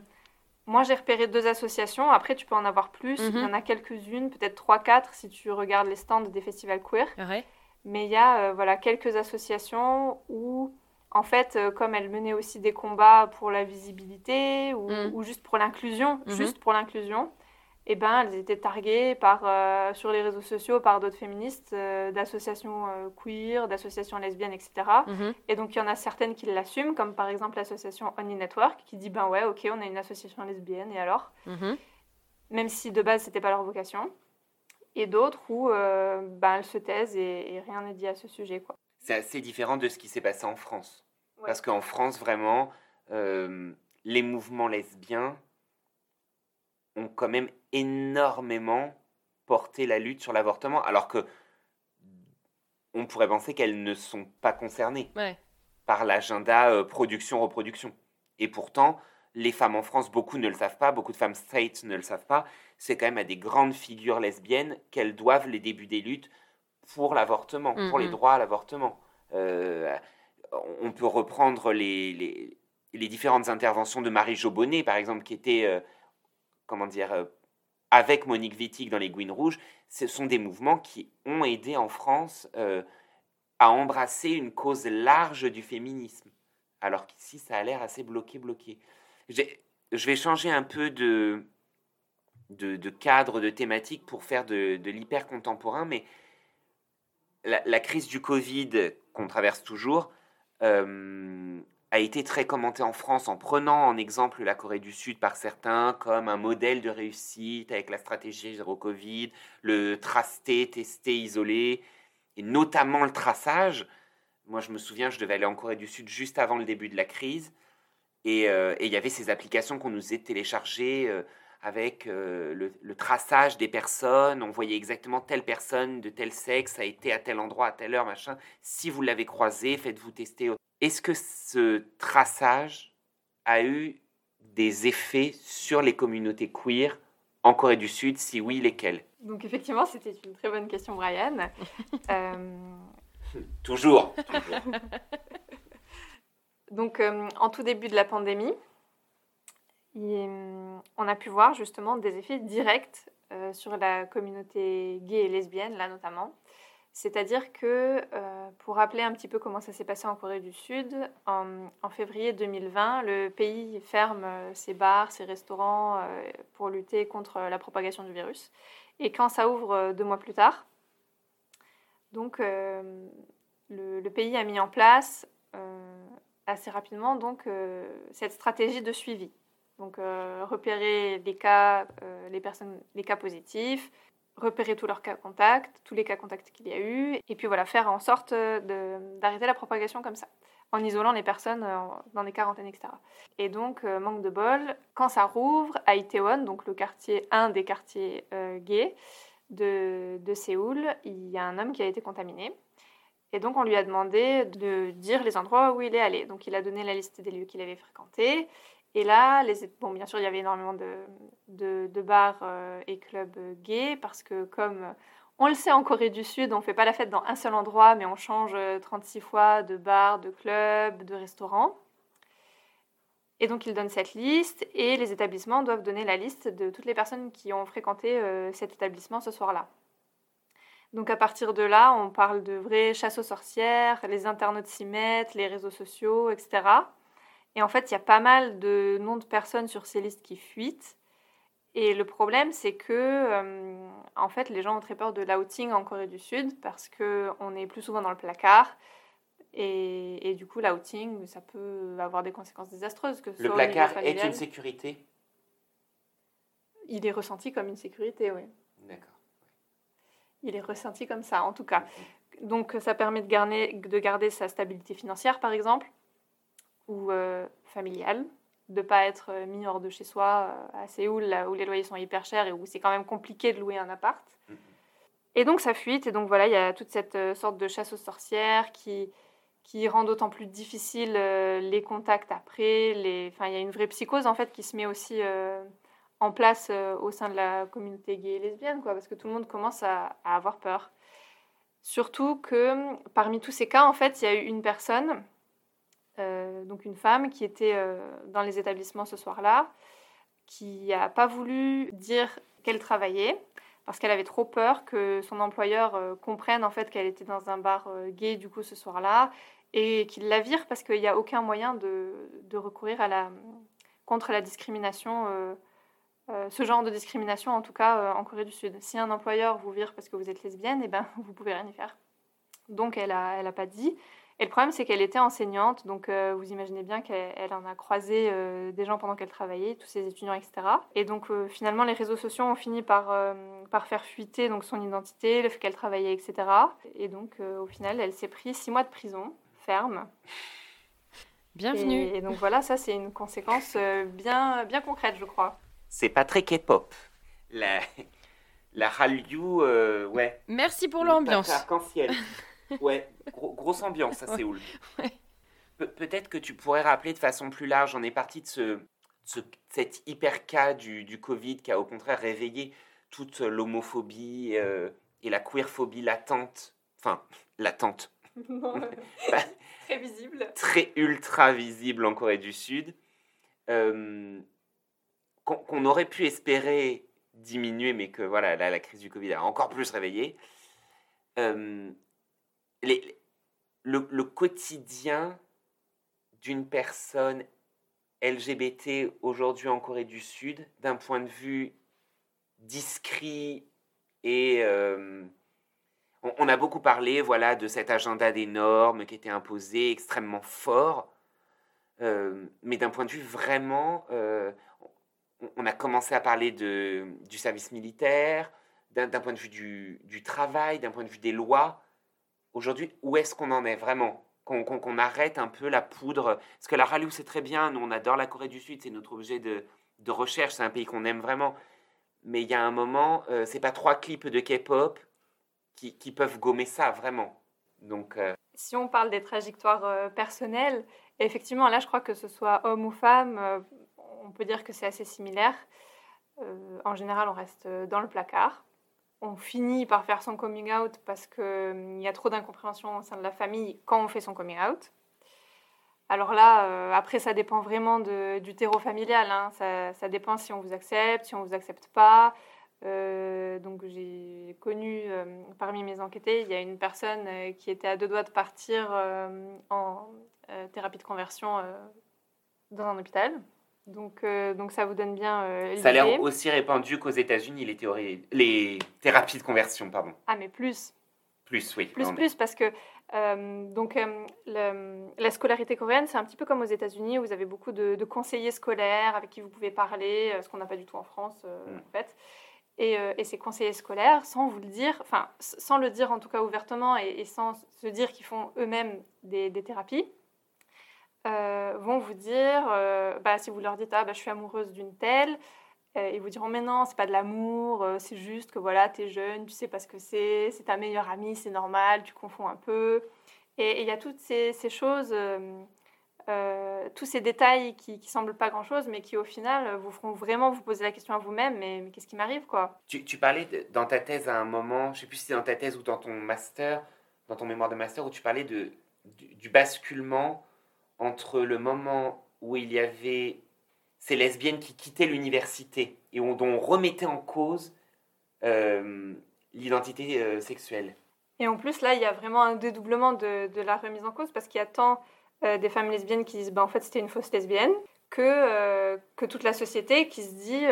Moi, j'ai repéré deux associations. Après, tu peux en avoir plus. Il y Mhm. en a quelques-unes, peut-être trois, quatre, si tu regardes les stands des festivals queer. Ouais. Mais il y a euh, voilà, quelques associations où, en fait, euh, comme elles menaient aussi des combats pour la visibilité ou, Mm. ou juste pour l'inclusion, Mhm. juste pour l'inclusion, eh ben, elles étaient targuées par, euh, sur les réseaux sociaux par d'autres féministes, euh, d'associations euh, queer, d'associations lesbiennes, etc. Mhm. Et donc, il y en a certaines qui l'assument, comme par exemple l'association Only Network, qui dit ben ouais, ok, on a une association lesbienne, et alors? Mhm. Même si de base, c'était pas leur vocation. Et d'autres où euh, ben, elles se taisent et, et rien n'est dit à ce sujet. Quoi. C'est assez différent de ce qui s'est passé en France. Ouais. Parce qu'en France, vraiment, euh, les mouvements lesbiens ont quand même énormément porté la lutte sur l'avortement, alors que on pourrait penser qu'elles ne sont pas concernées Ouais. par l'agenda euh, production-reproduction. Et pourtant, les femmes en France, beaucoup ne le savent pas, beaucoup de femmes straight ne le savent pas. C'est quand même à des grandes figures lesbiennes qu'elles doivent les débuts des luttes pour l'avortement, pour les droits à l'avortement. Euh, on peut reprendre les, les, les différentes interventions de Marie Jobonnet, par exemple, qui était, euh, comment dire, avec Monique Wittig dans les Gouines Rouges. Ce sont des mouvements qui ont aidé en France euh, à embrasser une cause large du féminisme. Alors qu'ici, ça a l'air assez bloqué, bloqué. Je vais changer un peu de, de, cadre, de thématique pour faire de, l'hyper contemporain, mais la, la crise du Covid qu'on traverse toujours euh, a été très commentée en France en prenant en exemple la Corée du Sud par certains comme un modèle de réussite avec la stratégie zéro Covid, le tracé, testé, isolé, et notamment le traçage. Moi, je me souviens, je devais aller en Corée du Sud juste avant le début de la crise. Et euh, il y avait ces applications qu'on nous faisait télécharger euh, avec euh, le traçage des personnes. On voyait exactement telle personne de tel sexe a été à tel endroit, à telle heure, machin. Si vous l'avez croisé, faites-vous tester. Est-ce que ce traçage a eu des effets sur les communautés queer en Corée du Sud? Si oui, lesquels? Donc effectivement, c'était une très bonne question, Brian. Euh, Toujours. toujours. Donc, euh, en tout début de la pandémie, il- on a pu voir justement des effets directs euh, sur la communauté gay et lesbienne, là notamment. C'est-à-dire que, euh, pour rappeler un petit peu comment ça s'est passé en Corée du Sud, en, février 2020, le pays ferme euh, ses bars, ses restaurants euh, pour lutter contre la propagation du virus. Et quand ça ouvre deux mois plus tard, donc le, le pays a mis en place assez rapidement donc cette stratégie de suivi. Donc repérer les cas, les personnes, les cas positifs, repérer tous leurs cas contacts, tous les cas contacts qu'il y a eu, et puis voilà faire en sorte de- d'arrêter la propagation comme ça, en isolant les personnes euh, dans des quarantaines, etc. Et donc euh, manque de bol, quand ça rouvre à Itaewon, donc le quartier, un des quartiers euh, gays de, de Séoul, il y a un homme qui a été contaminé. Et donc, on lui a demandé de dire les endroits où il est allé. Donc, il a donné la liste des lieux qu'il avait fréquentés. Et là, bon, bien sûr, il y avait énormément de, de, bars euh, et clubs euh, gays parce que, comme on le sait en Corée du Sud, on ne fait pas la fête dans un seul endroit, mais on change euh, 36 fois de bar, de club, de restaurant. Et donc, il donne cette liste et les établissements doivent donner la liste de toutes les personnes qui ont fréquenté euh, cet établissement ce soir-là. Donc à partir de là, on parle de vraies chasse aux sorcières, les internautes s'y mettent, les réseaux sociaux, etc. Et en fait, il y a pas mal de noms de personnes sur ces listes qui fuitent. Et le problème, c'est que euh, en fait, les gens ont très peur de l'outing en Corée du Sud parce qu'on est plus souvent dans le placard. Et, et du coup, l'outing, ça peut avoir des conséquences désastreuses. Que Le placard est une sécurité? Il est ressenti comme une sécurité, oui. D'accord. Il est ressenti comme ça, en tout cas. Donc ça permet de garder, de garder sa stabilité financière, par exemple, ou euh, familiale, de ne pas être euh, mis hors de chez soi euh, à Séoul, là où les loyers sont hyper chers et où c'est quand même compliqué de louer un appart. Mhm. Et donc ça fuite, et donc voilà, il y a toute cette sorte de chasse aux sorcières qui, qui rend d'autant plus difficile euh, les contacts après. Les... Enfin, il y a une vraie psychose en fait qui se met aussi euh, en place euh, au sein de la communauté gay et lesbienne, quoi, parce que tout le monde commence à, à avoir peur. Surtout que parmi tous ces cas, en fait, il y a eu une personne, euh, donc une femme, qui était euh, dans les établissements ce soir-là, qui n'a pas voulu dire qu'elle travaillait parce qu'elle avait trop peur que son employeur euh, comprenne en fait qu'elle était dans un bar gay du coup ce soir-là et qu'il la vire parce qu'il n'y a aucun moyen de, recourir à la, contre la discrimination, ce genre de discrimination en tout cas en Corée du Sud. Si un employeur vous vire parce que vous êtes lesbienne, eh ben, vous pouvez rien y faire. Donc elle n'a elle a pas dit. Et le problème, c'est qu'elle était enseignante, donc euh, vous imaginez bien qu'elle elle en a croisé euh, des gens pendant qu'elle travaillait, tous ses étudiants, etc. Et donc euh, finalement, les réseaux sociaux ont fini par, euh, par faire fuiter donc, son identité, le fait qu'elle travaillait, etc. Et donc euh, au final, elle s'est pris six mois de prison ferme. Bienvenue. Et, et donc voilà, ça c'est une conséquence euh, bien, bien concrète, je crois. C'est pas très K-pop. la, la Hallyu, euh, ouais. Merci pour l'ambiance. Arc-en-ciel. ouais, gros- grosse ambiance à. Séoul. Ouais. Pe- Peut-être que tu pourrais rappeler de façon plus large, on est parti de ce, ce- cet hyper cas du, du Covid qui a au contraire réveillé toute l'homophobie euh, et la queerphobie latente, enfin latente, Très visible. très ultra visible en Corée du Sud, euh, qu'on aurait pu espérer diminuer, mais que voilà, là, la crise du Covid a encore plus réveillé. Euh, le, le quotidien d'une personne LGBT aujourd'hui en Corée du Sud, d'un point de vue discret et euh, on, a beaucoup parlé, voilà, de cet agenda des normes qui était imposé, extrêmement fort. Euh, mais d'un point de vue vraiment, euh, on, a commencé à parler de, du service militaire, d'un d'un point de vue du, du travail, d'un point de vue des lois. Aujourd'hui, où est-ce qu'on en est vraiment? Qu'on arrête un peu la poudre? Parce que la Hallyu, c'est très bien. Nous, on adore la Corée du Sud. C'est notre objet de, recherche. C'est un pays qu'on aime vraiment. Mais il y a un moment, euh, c'est pas trois clips de K-pop qui, peuvent gommer ça, vraiment. Donc, euh, Si on parle des trajectoires euh, personnelles, effectivement, là, je crois que ce soit homme ou femme, euh, on peut dire que c'est assez similaire. En général, on reste dans le placard. On finit par faire son coming out parce qu'il y a trop d'incompréhension au sein de la famille quand on fait son coming out. Alors là, euh, après, ça dépend vraiment du terreau familial. hein. Ça, dépend si on vous accepte, si on vous accepte pas. Euh, donc j'ai connu euh, parmi mes enquêtés, il y a une personne euh, qui était à deux doigts de partir euh, en thérapie de conversion dans un hôpital. Donc, euh, donc ça vous donne bien euh, ça a l'idée. l'air aussi répandu qu'aux États-Unis, les, théories, les thérapies de conversion, pardon. Ah mais plus, Plus, oui. plus, plus, parce que euh, donc, euh, le- la scolarité coréenne, c'est un petit peu comme aux États-Unis, où vous avez beaucoup de, de conseillers scolaires avec qui vous pouvez parler, ce qu'on n'a pas du tout en France, Mm. en fait. Et, et ces conseillers scolaires, sans vous le dire, enfin, sans le dire en tout cas ouvertement et, et sans se dire qu'ils font eux-mêmes des, des thérapies, euh, vont vous dire, euh, bah, si vous leur dites, ah, bah, je suis amoureuse d'une telle, euh, ils vous diront, mais non, c'est pas de l'amour, c'est juste que voilà, t'es jeune, tu sais pas ce que c'est, c'est ta meilleure amie, c'est normal, tu confonds un peu. Et il y a toutes ces, choses, tous ces détails qui, qui semblent pas grand-chose, mais qui au final vous feront vraiment vous poser la question à vous-même, mais, qu'est-ce qui m'arrive, quoi? Tu, tu parlais dans ta thèse à un moment, je sais plus si c'est dans ta thèse ou dans ton master, dans ton mémoire de master, où tu parlais de, du basculement entre le moment où il y avait ces lesbiennes qui quittaient l'université et dont on remettait en cause euh, l'identité euh, sexuelle. Et en plus, là, il y a vraiment un dédoublement de, de la remise en cause, parce qu'il y a tant euh, des femmes lesbiennes qui disent, bah, en fait, c'était une fausse lesbienne, que, que toute la société qui se dit,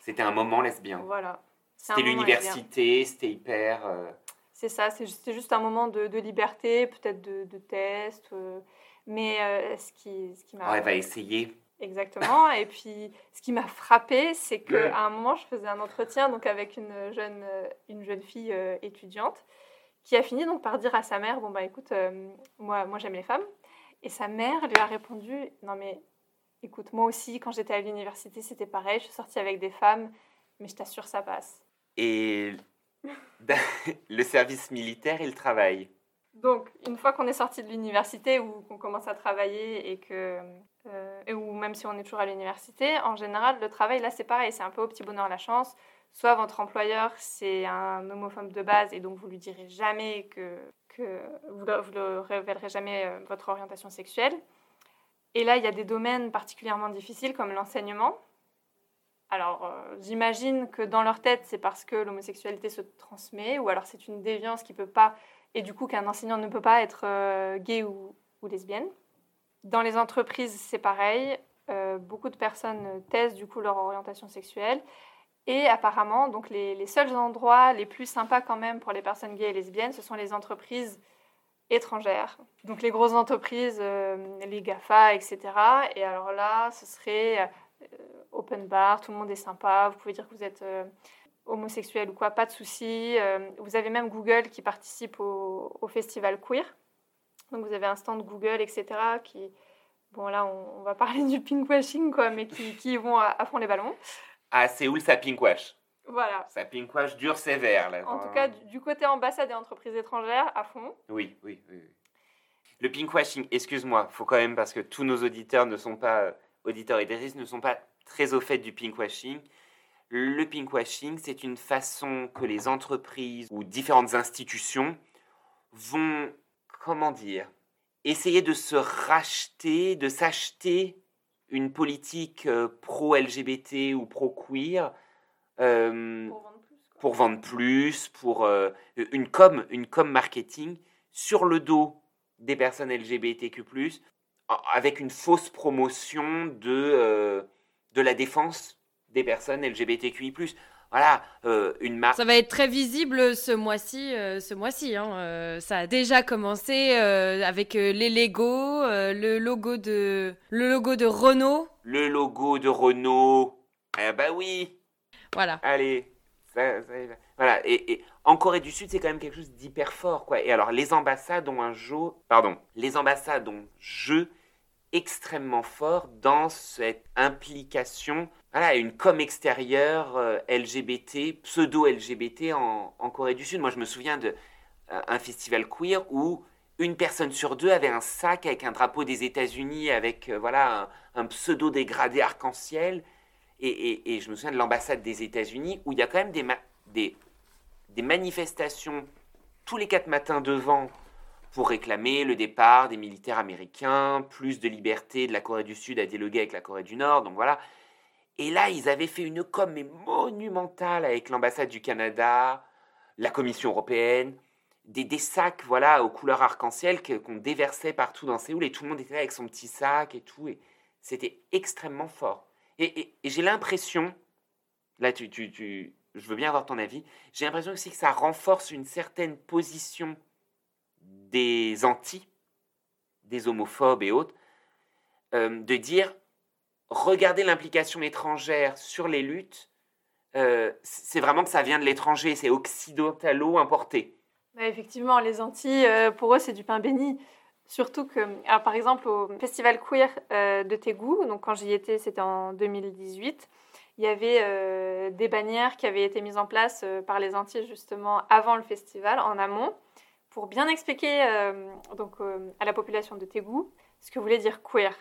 C'était un moment lesbien. voilà. C'était l'université, c'était hyper... C'est ça, c'est juste, un moment de, de liberté, peut-être de, de test. Mais euh, ce qui, ce qui m'a. Ah, elle va essayer. Exactement. Et puis, ce qui m'a frappé, c'est qu'à un moment, je faisais un entretien donc, avec une jeune, euh, une jeune fille euh, étudiante qui a fini donc par dire à sa mère Bon, bah écoute, euh, moi, moi j'aime les femmes. Et sa mère lui a répondu Non, mais écoute, moi aussi, quand j'étais à l'université, c'était pareil. Je suis sortie avec des femmes, mais je t'assure, ça passe. Et le service militaire et le travail. Donc, une fois qu'on est sorti de l'université ou qu'on commence à travailler et que, euh, ou même si on est toujours à l'université, en général, le travail, là, c'est pareil, c'est un peu au petit bonheur la chance. Soit votre employeur, c'est un homophobe de base et donc vous lui direz jamais que, vous ne vous le révélerez jamais euh, votre orientation sexuelle. Et là, il y a des domaines particulièrement difficiles comme l'enseignement. Alors, euh, j'imagine que dans leur tête, c'est parce que l'homosexualité se transmet ou alors c'est une déviance qui peut pas et du coup qu'un enseignant ne peut pas être euh, gay ou, lesbienne. Dans les entreprises, c'est pareil. Euh, beaucoup de personnes taisent du coup leur orientation sexuelle. Et apparemment, donc les, les seuls endroits les plus sympas quand même pour les personnes gays et lesbiennes, ce sont les entreprises étrangères. Donc les grosses entreprises, euh, les GAFA, etc. Et alors là, ce serait open bar, tout le monde est sympa, vous pouvez dire que vous êtes euh, homosexuel ou quoi, pas de souci. Euh, vous avez même Google qui participe au, au festival queer. Donc vous avez un stand Google, etc. qui, bon là on, on va parler du pinkwashing quoi, mais qui, qui vont à, à fond les ballons. À Séoul, ça pinkwash. Voilà. Ça pinkwash dur sévère, là. En tout cas, du, du côté ambassade et entreprises étrangères, à fond. Oui, oui, oui. oui. Le pinkwashing, excuse-moi, faut quand même, parce que tous nos auditeurs ne sont pas, euh, auditeurs et auditrices, ne sont pas très au fait du pinkwashing. Le pinkwashing, c'est une façon que les entreprises ou différentes institutions vont, comment dire, essayer de se racheter, de s'acheter une politique euh, pro-LGBT ou pro-queer euh, Pour vendre plus. pour euh, une com, une com marketing sur le dos des personnes LGBTQ+, avec une fausse promotion de, euh, de la défense des personnes LGBTQI+. Voilà, euh, une marque... Ça va être très visible ce mois-ci. euh, ce mois-ci, hein, euh, ça a déjà commencé avec les Lego, le logo de le logo de Renault. Le logo de Renault. Ah bah oui, Voilà. allez. Ça- voilà, et, et en Corée du Sud, c'est quand même quelque chose d'hyper fort, quoi. Et alors, les ambassades ont un jeu... Pardon. Les ambassades ont un jeu extrêmement fort dans cette implication, voilà, une com extérieure euh, LGBT, pseudo-LGBT en, Corée du Sud. Moi, je me souviens de euh, festival queer où une personne sur deux avait un sac avec un drapeau des États-Unis, avec euh, voilà un, un pseudo dégradé arc-en-ciel. Et, et- je me souviens de l'ambassade des États-Unis où il y a quand même des, des, des manifestations tous les quatre matins devant pour réclamer le départ des militaires américains, plus de liberté de la Corée du Sud à dialoguer avec la Corée du Nord. Donc voilà. Et là, ils avaient fait une com monumentale avec l'ambassade du Canada, la Commission européenne, des, sacs voilà aux couleurs arc-en-ciel qu'on déversait partout dans Séoul et tout le monde était là avec son petit sac et tout. Et c'était extrêmement fort. Et, j'ai l'impression, là, tu, tu- je veux bien avoir ton avis, j'ai l'impression aussi que ça renforce une certaine position des anti, des homophobes et autres, euh, de dire regardez l'implication étrangère sur les luttes, euh, c'est vraiment que ça vient de l'étranger, c'est occidentalo-importé. Effectivement, les Antilles, euh, pour eux, c'est du pain béni. Surtout que, alors, par exemple, au festival queer de Tégou, donc quand j'y étais, c'était en 2018, il y avait des bannières qui avaient été mises en place par les Antilles justement avant le festival, en amont, pour bien expliquer euh, donc, euh, à la population de Tégou ce que voulait dire queer.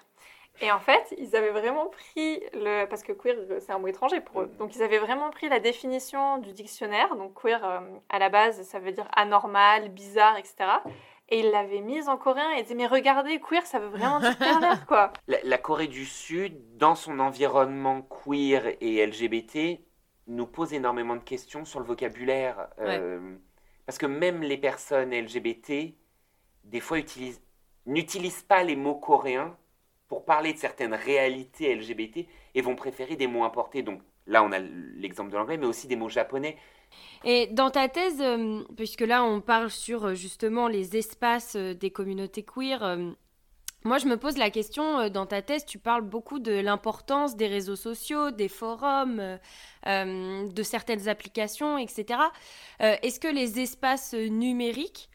Et en fait, ils avaient vraiment pris le. Parce que queer, euh, c'est un mot étranger pour eux. Mhm. Donc, ils avaient vraiment pris la définition du dictionnaire. Donc, queer, euh, à la base, ça veut dire anormal, bizarre, etc. Et ils l'avaient mise en coréen et ils disaient Mais regardez, queer, ça veut vraiment dire pervers, quoi. La, la Corée du Sud, dans son environnement queer et LGBT, nous pose énormément de questions sur le vocabulaire. euh, parce que même les personnes LGBT, des fois, utilisent- n'utilisent pas les mots coréens pour parler de certaines réalités LGBT et vont préférer des mots importés. Donc là, on a l'exemple de l'anglais, mais aussi des mots japonais. Et dans ta thèse, euh, puisque là on parle sur euh, justement les espaces euh, des communautés queer, moi je me pose la question, euh, dans ta thèse tu parles beaucoup de l'importance des réseaux sociaux, des forums, euh, euh, de certaines applications, etc. Est-ce que les espaces numériques,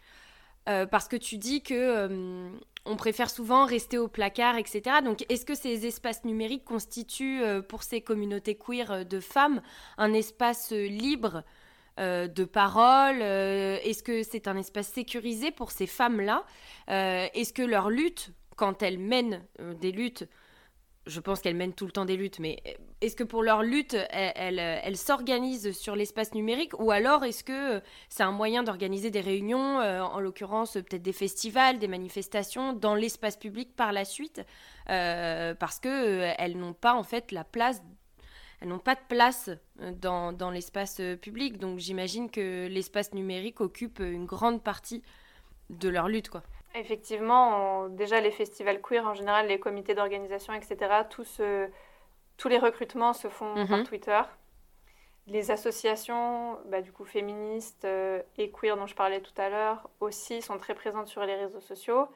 parce que tu dis que on préfère souvent rester au placard, etc. Donc est-ce que ces espaces numériques constituent pour ces communautés queer de femmes un espace libre de parole Est-ce que c'est un espace sécurisé pour ces femmes-là Est-ce que leur lutte, quand elles mènent euh, des luttes, je pense qu'elles mènent tout le temps des luttes, mais est-ce que pour leur lutte, elles, euh, s'organisent sur l'espace numérique ou alors est-ce que euh, c'est un moyen d'organiser des réunions, en l'occurrence peut-être des festivals, des manifestations dans l'espace public par la suite, parce que elles n'ont pas en fait la place elles n'ont pas de place dans, dans l'espace public. Donc j'imagine que l'espace numérique occupe une grande partie de leur lutte. Quoi. Effectivement, on- déjà les festivals queer en général, les comités d'organisation, etc., tout tous les recrutements se font Mhm. par Twitter. Les associations, bah, du coup féministes euh, et queer dont je parlais tout à l'heure, aussi sont très présentes sur les réseaux sociaux.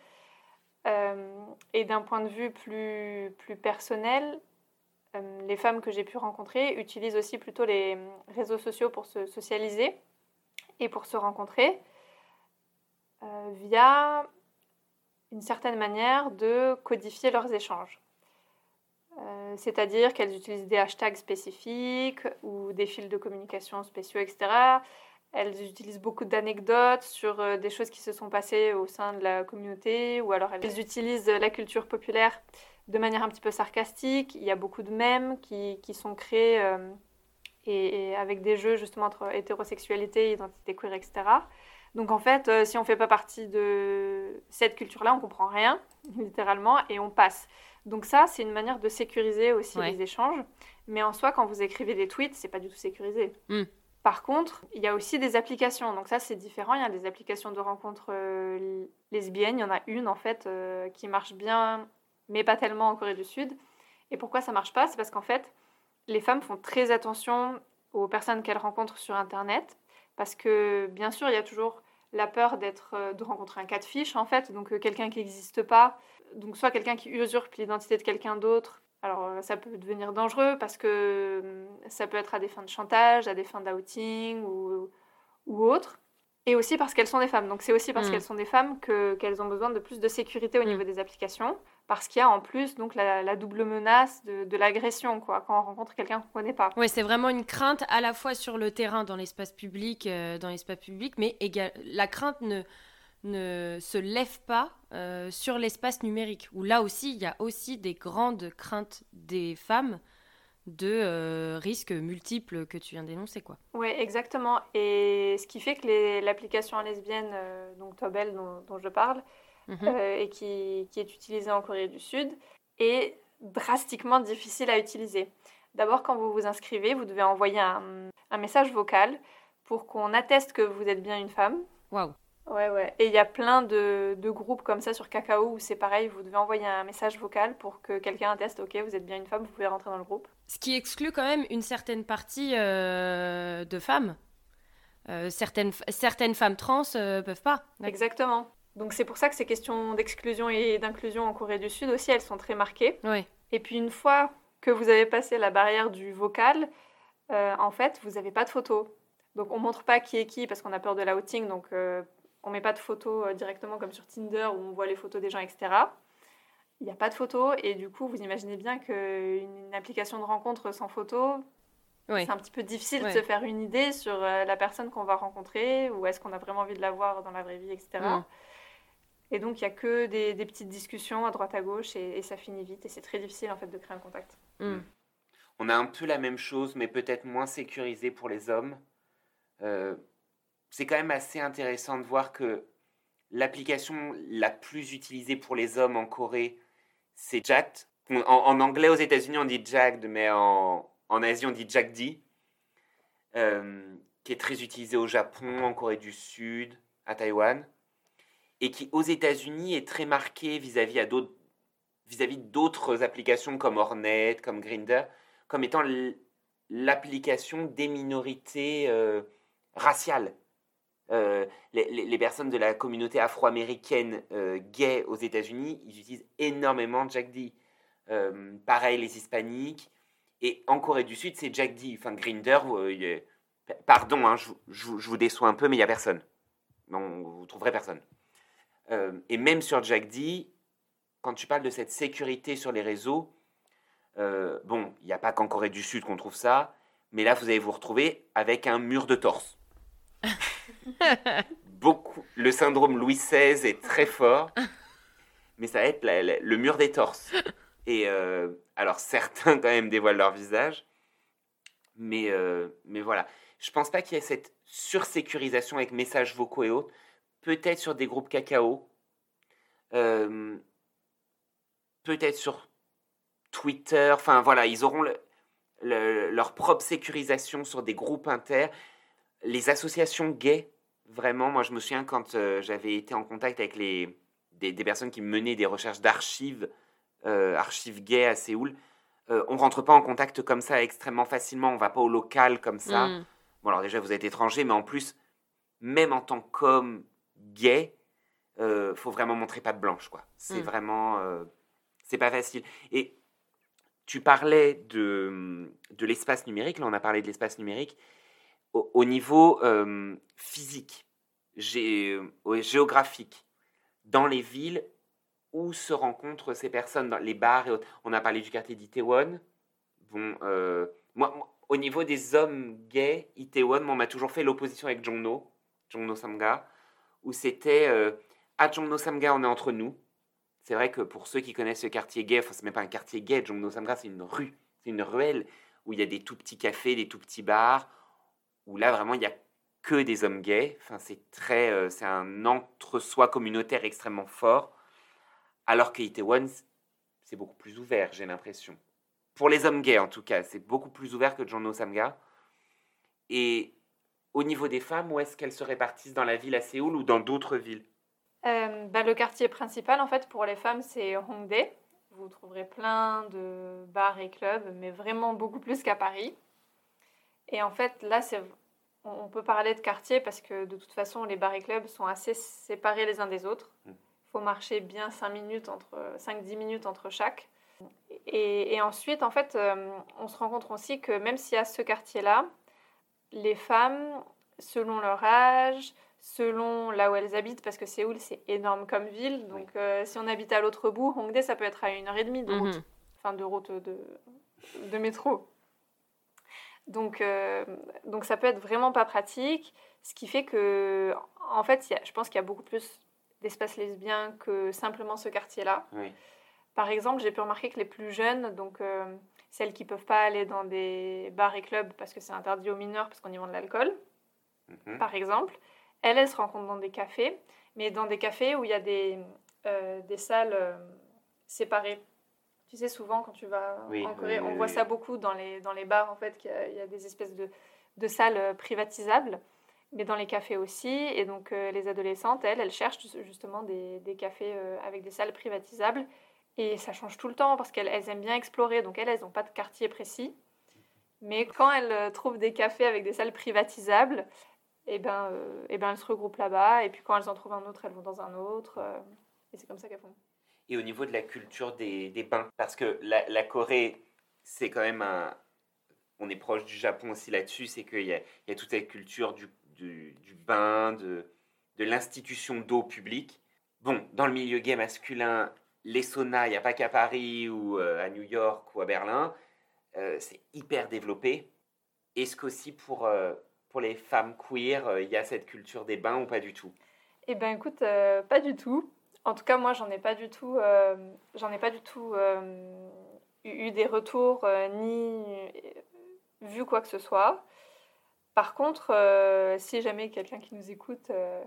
Euh, et d'un point de vue plus, plus personnel, euh, les femmes que j'ai pu rencontrer utilisent aussi plutôt les réseaux sociaux pour se socialiser et pour se rencontrer via une certaine manière de codifier leurs échanges. Euh, C'est-à-dire qu'elles utilisent des hashtags spécifiques ou des fils de communication spéciaux, etc. Elles utilisent beaucoup d'anecdotes sur euh, des choses qui se sont passées au sein de la communauté, ou alors elles utilisent la culture populaire de manière un petit peu sarcastique. Il y a beaucoup de mèmes qui, sont créés euh, et avec des jeux justement entre hétérosexualité, identité queer, etc. Donc en fait, euh, si on fait pas partie de cette culture-là, on comprend rien, littéralement, et on passe. Donc ça, c'est une manière de sécuriser aussi Ouais. les échanges. Mais en soi, quand vous écrivez des tweets, c'est pas du tout sécurisé. Mm. Par contre, il y a aussi des applications. Donc ça, c'est différent. Il y a des applications de rencontres euh, lesbiennes. Il y en a une, en fait, euh, qui marche bien, mais pas tellement en Corée du Sud. Et pourquoi ça marche pas? C'est parce qu'en fait, les femmes font très attention aux personnes qu'elles rencontrent sur Internet. Parce que, bien sûr, il y a toujours la peur d'être, euh, de rencontrer un cas de fiche, en fait. Donc, euh, quelqu'un qui n'existe pas. Donc, soit quelqu'un qui usurpe l'identité de quelqu'un d'autre. Alors, euh, ça peut devenir dangereux parce que euh, ça peut être à des fins de chantage, à des fins d'outing ou, ou autre. Et aussi parce qu'elles sont des femmes. Donc, c'est aussi parce Mm. qu'elles sont des femmes que, qu'elles ont besoin de plus de sécurité au Mm. niveau des applications. Parce qu'il y a en plus donc, la, la double menace de, de l'agression, quoi, quand on rencontre quelqu'un qu'on ne connaît pas. Ouais, c'est vraiment une crainte à la fois sur le terrain, dans l'espace public, euh, dans l'espace public, mais égal- la crainte ne, ne se lève pas euh, sur l'espace numérique, où là aussi, il y a aussi des grandes craintes des femmes de euh, risques multiples que tu viens d'énoncer, quoi. Oui, exactement. Et ce qui fait que l'application lesbienne, donc Tobel dont, dont je parle, Mhm. euh, et qui, qui est utilisée en Corée du Sud, est drastiquement difficile à utiliser. D'abord, quand vous vous inscrivez, vous devez envoyer un, un message vocal pour qu'on atteste que vous êtes bien une femme. Waouh. Ouais, ouais. Et il y a plein de, de groupes comme ça sur Kakao où c'est pareil, vous devez envoyer un message vocal pour que quelqu'un atteste, ok, vous êtes bien une femme, vous pouvez rentrer dans le groupe. Ce qui exclut quand même une certaine partie euh, de femmes. Euh, certaines, certaines femmes trans euh, peuvent pas. Exactement. Donc c'est pour ça que ces questions d'exclusion et d'inclusion en Corée du Sud aussi, elles sont très marquées. Et puis une fois que vous avez passé la barrière du vocal, euh, en fait, vous n'avez pas de photo. Donc on montre pas qui est qui parce qu'on a peur de l'outing, donc euh, on met pas de photos euh, directement comme sur Tinder où on voit les photos des gens, etc. Il n'y a pas de photos et du coup, vous imaginez bien qu'une application de rencontre sans photo, c'est un petit peu difficile de se faire une idée sur euh, la personne qu'on va rencontrer ou est-ce qu'on a vraiment envie de la voir dans la vraie vie, etc. Et donc, il n'y a que des, des petites discussions à droite à gauche et, et ça finit vite. Et c'est très difficile en fait de créer un contact. Mm. On a un peu la même chose, mais peut-être moins sécurisé pour les hommes. Euh, c'est quand même assez intéressant de voir que l'application la plus utilisée pour les hommes en Corée, c'est Jacked. En, en anglais, aux États-Unis, on dit Jacked, mais en, en Asie, on dit Jackd. Euh, qui est très utilisé au Japon, en Corée du Sud, à Taïwan. Et qui, aux États-Unis, est très marqué vis-à-vis d'autres applications comme Hornet, comme Grindr, comme étant l'application des minorités euh, raciales. Euh, les, personnes de la communauté afro-américaine euh, gay aux États-Unis, ils utilisent énormément Jack D. Pareil, les hispaniques. Et en Corée du Sud, c'est Jack D. Enfin, est- pardon, hein, je vous déçois un peu, mais il n'y a personne. Non, vous trouverez personne. Euh, et même sur Jack D, quand tu parles de cette sécurité sur les réseaux, euh, bon, il n'y a pas qu'en Corée du Sud qu'on trouve ça, mais là, vous allez vous retrouver avec un mur de torse. Beaucoup, le syndrome Louis XVI est très fort, mais ça va être la- la- le mur des torses. Et euh, alors, certains quand même dévoilent leur visage, mais, mais voilà. Je pense pas qu'il y ait cette sursécurisation avec messages vocaux et autres. Peut-être sur des groupes cacao. Euh, peut-être sur Twitter. Enfin voilà, ils auront le- le- leur propre sécurisation sur des groupes inter. Les associations gays, vraiment, moi je me souviens quand euh, j'avais été en contact avec les, des, des personnes qui menaient des recherches d'archives, euh, archives gays à Séoul, euh, on rentre pas en contact comme ça extrêmement facilement, on va pas au local comme ça. Mm. Bon, alors déjà, vous êtes étranger, mais en plus, même en tant qu'homme gay, euh, faut vraiment montrer patte blanche, quoi. C'est Mm. vraiment... euh, c'est pas facile. Et tu parlais de, de l'espace numérique, là, on a parlé de l'espace numérique. Au, au niveau euh, physique, gé- euh, géographique, dans les villes, où se rencontrent ces personnes? Dans les bars et autres. On a parlé du quartier d'Itaewon. Bon, moi, moi, au niveau des hommes gays, Itaewon, moi, on m'a toujours fait l'opposition avec Jongno, Jongno Samga, où c'était euh, à Jongno Samga, on est entre nous. C'est vrai que pour ceux qui connaissent ce quartier gay, enfin, c'est même pas un quartier gay, Jongno Samga, c'est une rue, c'est une ruelle où il y a des tout petits cafés, des tout petits bars, où là, vraiment, il y a que des hommes gays. Enfin, c'est très, euh, c'est un entre-soi communautaire extrêmement fort. Alors que Itaewon, c'est beaucoup plus ouvert, j'ai l'impression. Pour les hommes gays, en tout cas, c'est beaucoup plus ouvert que Jongno Samga. Et au niveau des femmes, où est-ce qu'elles se répartissent dans la ville à Séoul ou dans d'autres villes? Euh, bah, le quartier principal, en fait, pour les femmes, c'est Hongdae. Vous trouverez plein de bars et clubs, mais vraiment beaucoup plus qu'à Paris. Et en fait, là, c'est, on peut parler de quartier parce que de toute façon, les bars et clubs sont assez séparés les uns des autres. Mm. Il faut marcher bien 5 minutes entre 5-10 minutes entre chaque. Et, et ensuite, en fait, euh, on se rend compte aussi que même s'il y a ce quartier-là, les femmes, selon leur âge, selon là où elles habitent, parce que Séoul, c'est énorme comme ville. Donc, euh, si on habite à l'autre bout, Hongdae, ça peut être à une heure et demie de route. Mhm. Enfin, de route de, de métro. Donc, euh, donc, ça peut être vraiment pas pratique. Ce qui fait que, en fait, il y a- je pense qu'il y a beaucoup plus d'espaces lesbiens que simplement ce quartier-là. Oui. Par exemple, j'ai pu remarquer que les plus jeunes, donc euh, celles qui peuvent pas aller dans des bars et clubs parce que c'est interdit aux mineurs parce qu'on y vend de l'alcool, Mhm. par exemple, elles, elles se rencontrent dans des cafés, mais dans des cafés où il y a des, euh, des salles euh, séparées. Tu sais, souvent, quand tu vas Oui, en Corée, oui, oui, on voit ça beaucoup dans les, dans les bars, en fait, qu'il y a, il y a des espèces de, de salles euh, privatisables, mais dans les cafés aussi. Et donc, euh, les adolescentes, elles, elles cherchent justement des, des cafés avec des salles privatisables. Et ça change tout le temps parce qu'elles elles aiment bien explorer. Donc, elles, elles n'ont pas de quartier précis. Mais quand elles euh, trouvent des cafés avec des salles privatisables, et ben, euh, eh ben, elles se regroupent là-bas. Et puis quand elles en trouvent un autre, elles vont dans un autre. euh, et c'est comme ça qu'elles font. Et au niveau de la culture des, des bains, parce que la, Corée, c'est quand même un... On est proche du Japon aussi là-dessus, c'est qu'il y y a toute cette culture du, du, du bain, de, de l'institution d'eau publique. Bon, dans le milieu gay masculin, les saunas, il n'y a pas qu'à Paris ou euh, à New York ou à Berlin, euh, c'est hyper développé. Est-ce qu'aussi pour, euh, pour les femmes queer, il y a cette culture des bains ou pas du tout? Eh ben écoute, pas du tout. En tout cas, moi, j'en ai pas du tout, j'en ai pas du tout eu des retours ni vu quoi que ce soit. Par contre, euh, si jamais quelqu'un qui nous écoute euh,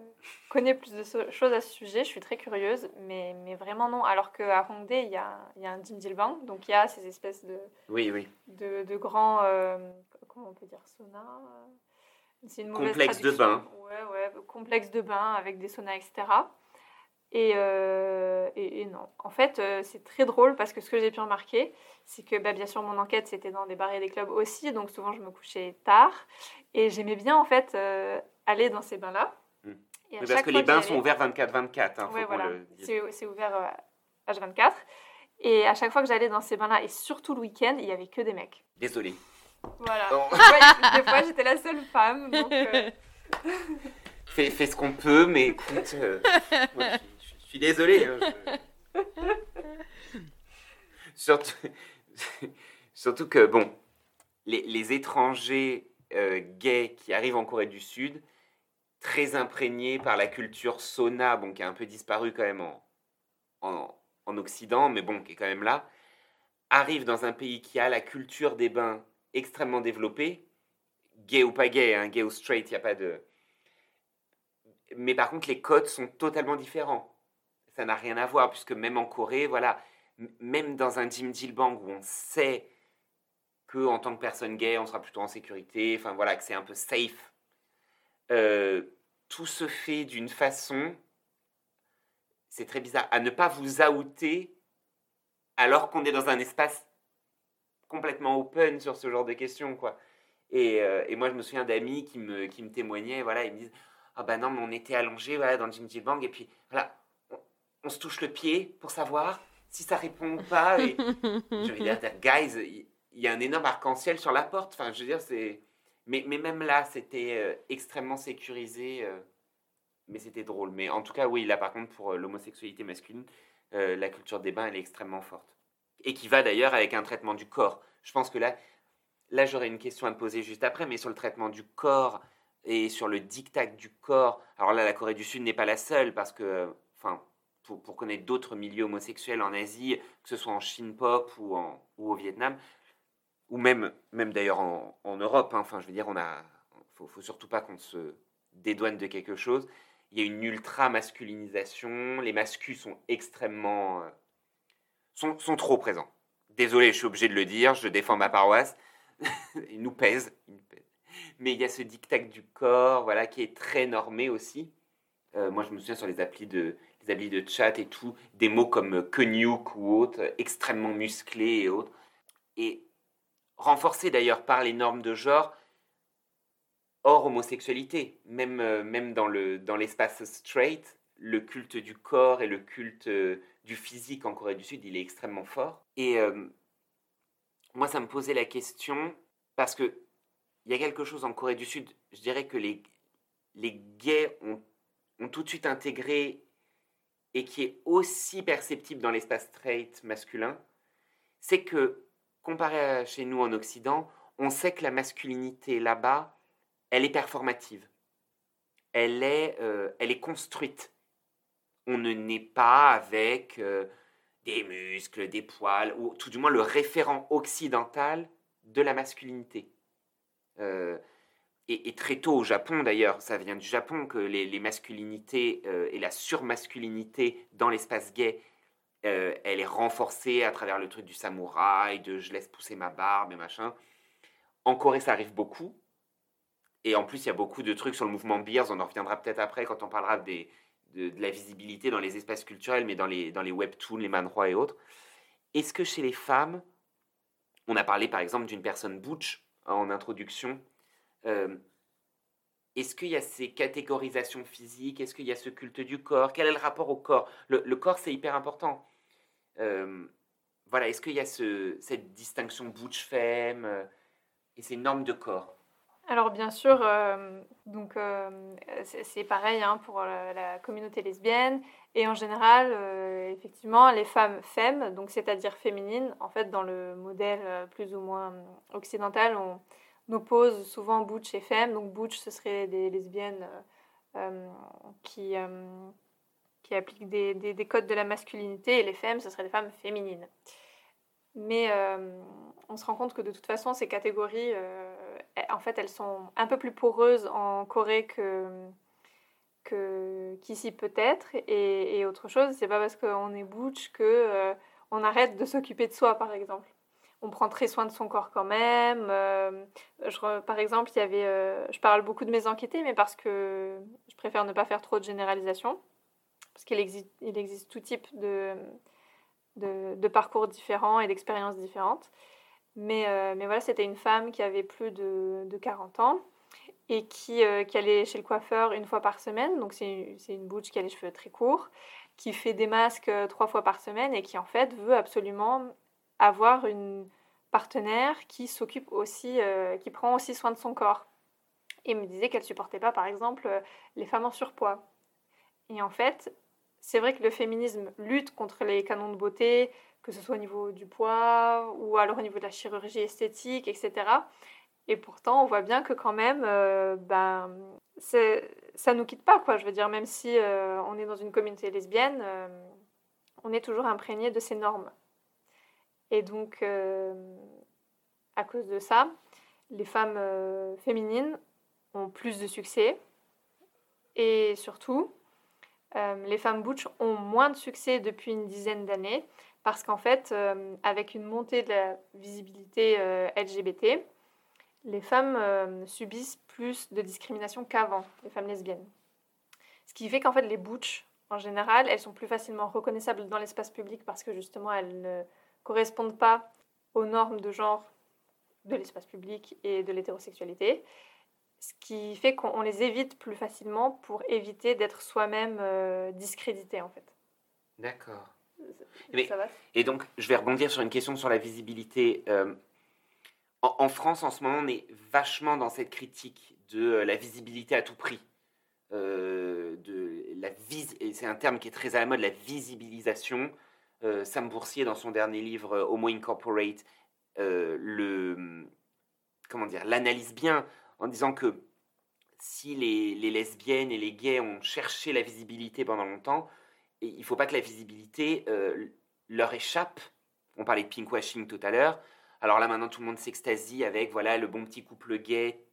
connaît plus de so- choses à ce sujet, je suis très curieuse, mais, mais vraiment non. Alors qu'à Hongdae, il y a, y a un donc il y a ces espèces de, Oui, oui. de, de grands, euh, comment on peut dire, saunas euh, C'est une mauvaise Complexe de bain. Ouais, ouais, complexe de bain avec des saunas, etc. Et, et, et non. En fait, c'est très drôle parce que ce que j'ai pu remarquer, c'est que bah, bien sûr, mon enquête, c'était dans des bars et des clubs aussi, donc souvent je me couchais tard. Et j'aimais bien, en fait, euh, aller dans ces bains-là. Mm. Et Oui, parce que les bains sont ouverts 24-24, hein, qu'on voilà. le. C'est ouvert euh, H24. Et à chaque fois que j'allais dans ces bains-là, et surtout le week-end, il y avait que des mecs. Désolé. Voilà. Oh. Des fois, des fois, j'étais la seule femme. Donc, euh, Fais, fais ce qu'on peut, mais écoute, euh, moi, je, suis- je suis désolé. hein, je- surtout, surtout que, bon, les, les étrangers euh, gays qui arrivent en Corée du Sud, très imprégnés par la culture sauna, bon, qui a un peu disparu quand même en, en, en Occident, mais bon, qui est quand même là, arrivent dans un pays qui a la culture des bains extrêmement développée, gay ou pas gay, hein, gay ou straight, il n'y a pas de... Mais par contre, les codes sont totalement différents. Ça n'a rien à voir, puisque même en Corée, voilà, même dans un Jimjilbang où on sait que en tant que personne gay, on sera plutôt en sécurité, enfin voilà, que c'est un peu safe, euh, tout se fait d'une façon, c'est très bizarre, à ne pas vous outer alors qu'on est dans un espace complètement open sur ce genre de questions, quoi. Et, euh, et moi, je me souviens d'amis qui me, qui me témoignaient, voilà, ils me disent Ah ben non, mais on était allongés voilà, dans le Jim Bang, et puis voilà, on, on se touche le pied pour savoir si ça répond ou pas. Et je veux dire, guys, il y, a un énorme arc-en-ciel sur la porte. Enfin, je veux dire, c'est. Mais, mais même là, c'était euh, extrêmement sécurisé. euh, mais c'était drôle. Mais en tout cas, oui, là, par contre, pour euh, l'homosexualité masculine, la culture des bains, elle est extrêmement forte. Et qui va d'ailleurs avec un traitement du corps. Je pense que là, là j'aurais une question à te poser juste après, mais sur le traitement du corps et sur le diktat du corps. Alors là, la Corée du Sud n'est pas la seule parce que, enfin, pour, pour connaître d'autres milieux homosexuels en Asie, que ce soit en Chine pop ou, en, ou au Vietnam, ou même, même d'ailleurs en, Europe. hein. Enfin, je veux dire, on a, faut, surtout pas qu'on se dédouane de quelque chose. Il y a une ultra masculinisation. Les mascus sont extrêmement, euh, sont, sont trop présents. Désolé, je suis obligé de le dire. Je défends ma paroisse. il nous pèse. il nous pèse. Mais il y a ce diktat du corps, voilà, qui est très normé aussi. Euh, moi, je me souviens sur les applis de, les applis de chat et tout, des mots comme euh, Kenyuk ou autres, extrêmement musclés et autres. Renforcés d'ailleurs par les normes de genre hors homosexualité. Même, euh, même dans, le, dans l'espace straight, le culte du corps et le culte euh, du physique en Corée du Sud, il est extrêmement fort. Et euh, moi, ça me posait la question parce que il y a quelque chose en Corée du Sud, je dirais que les, les gays ont, ont tout de suite intégré et qui est aussi perceptible dans l'espace straight masculin, c'est que, comparé à chez nous en Occident, on sait que la masculinité là-bas, elle est performative. Elle est, euh, elle est construite. On ne naît pas avec euh, des muscles, des poils, ou tout du moins le référent occidental de la masculinité. Euh, et, très tôt au Japon, d'ailleurs, ça vient du Japon que les, masculinités et la surmasculinité dans l'espace gay, euh, elle est renforcée à travers le truc du samouraï, de je laisse pousser ma barbe et machin. En Corée, ça arrive beaucoup. Et en plus, il y a beaucoup de trucs sur le mouvement Beers. On en reviendra peut-être après quand on parlera de, de la visibilité dans les espaces culturels, mais dans les, dans les webtoons, les manhwa et autres. Est-ce que chez les femmes, on a parlé par exemple d'une personne butch hein, en introduction, euh, est-ce qu'il y a ces catégorisations physiques? Est-ce qu'il y a ce culte du corps? Quel est le rapport au corps? Le corps, c'est hyper important. Euh, voilà, est-ce qu'il y a ce, cette distinction butch-femme euh, et ces normes de corps? Alors bien sûr, euh, donc c'est pareil hein, pour la, communauté lesbienne et en général, effectivement, les femmes femmes, donc c'est-à-dire féminines, en fait, dans le modèle plus ou moins occidental, on oppose souvent butch et femme. Donc butch, ce serait des lesbiennes qui qui appliquent des, des, des codes de la masculinité et les femmes, ce seraient des femmes féminines. Mais euh, on se rend compte que de toute façon, ces catégories, euh, en fait, elles sont un peu plus poreuses en Corée que qu'ici peut-être. Et, autre chose, c'est pas parce qu'on est butch que euh, on arrête de s'occuper de soi, par exemple. On prend très soin de son corps quand même. Je par exemple, il y avait, je parle beaucoup de mes enquêtés, mais parce que je préfère ne pas faire trop de généralisation, parce qu'il existe, tout type de, de, parcours différents et d'expériences différentes. Mais, euh, mais voilà, c'était une femme qui avait plus de, de 40 ans et qui, euh, qui allait chez le coiffeur une fois par semaine. Donc c'est une butch qui a les cheveux très courts, qui fait des masques euh, trois fois par semaine et qui en fait veut absolument avoir une partenaire qui s'occupe aussi, qui prend aussi soin de son corps. Et me disait qu'elle supportait pas, par exemple, les femmes en surpoids. Et en fait, c'est vrai que le féminisme lutte contre les canons de beauté, que ce soit au niveau du poids ou alors au niveau de la chirurgie esthétique, etc. Et pourtant, on voit bien que quand même, euh, ben, ça nous quitte pas, quoi. Je veux dire, même si euh, on est dans une communauté lesbienne, euh, on est toujours imprégné de ces normes. Et donc, euh, à cause de ça, les femmes féminines ont plus de succès. Et surtout, les femmes butch ont moins de succès depuis une dizaine d'années parce qu'en fait, euh, avec une montée de la visibilité euh, LGBT, les femmes euh, subissent plus de discrimination qu'avant, les femmes lesbiennes. Ce qui fait qu'en fait, les butch, en général, elles sont plus facilement reconnaissables dans l'espace public parce que justement, elles ne correspondent pas aux normes de genre de l'espace public et de l'hétérosexualité. Ce qui fait qu'on on les évite plus facilement pour éviter d'être soi-même euh, discrédité, en fait. D'accord. Mais- Ça va Et donc, je vais rebondir sur une question sur la visibilité. Euh, en, en France, en ce moment, on est vachement dans cette critique de euh, la visibilité à tout prix, euh, de la c'est un terme qui est très à la mode, la visibilisation. Sam Boursier, dans son dernier livre Homo Incorporate, le comment dire l'analyse bien en disant que si les, les, lesbiennes et les gays ont cherché la visibilité pendant longtemps, il ne faut pas que la visibilité leur échappe. On parlait de pinkwashing tout à l'heure. Alors là, maintenant, tout le monde s'extasie avec voilà le bon petit couple gay,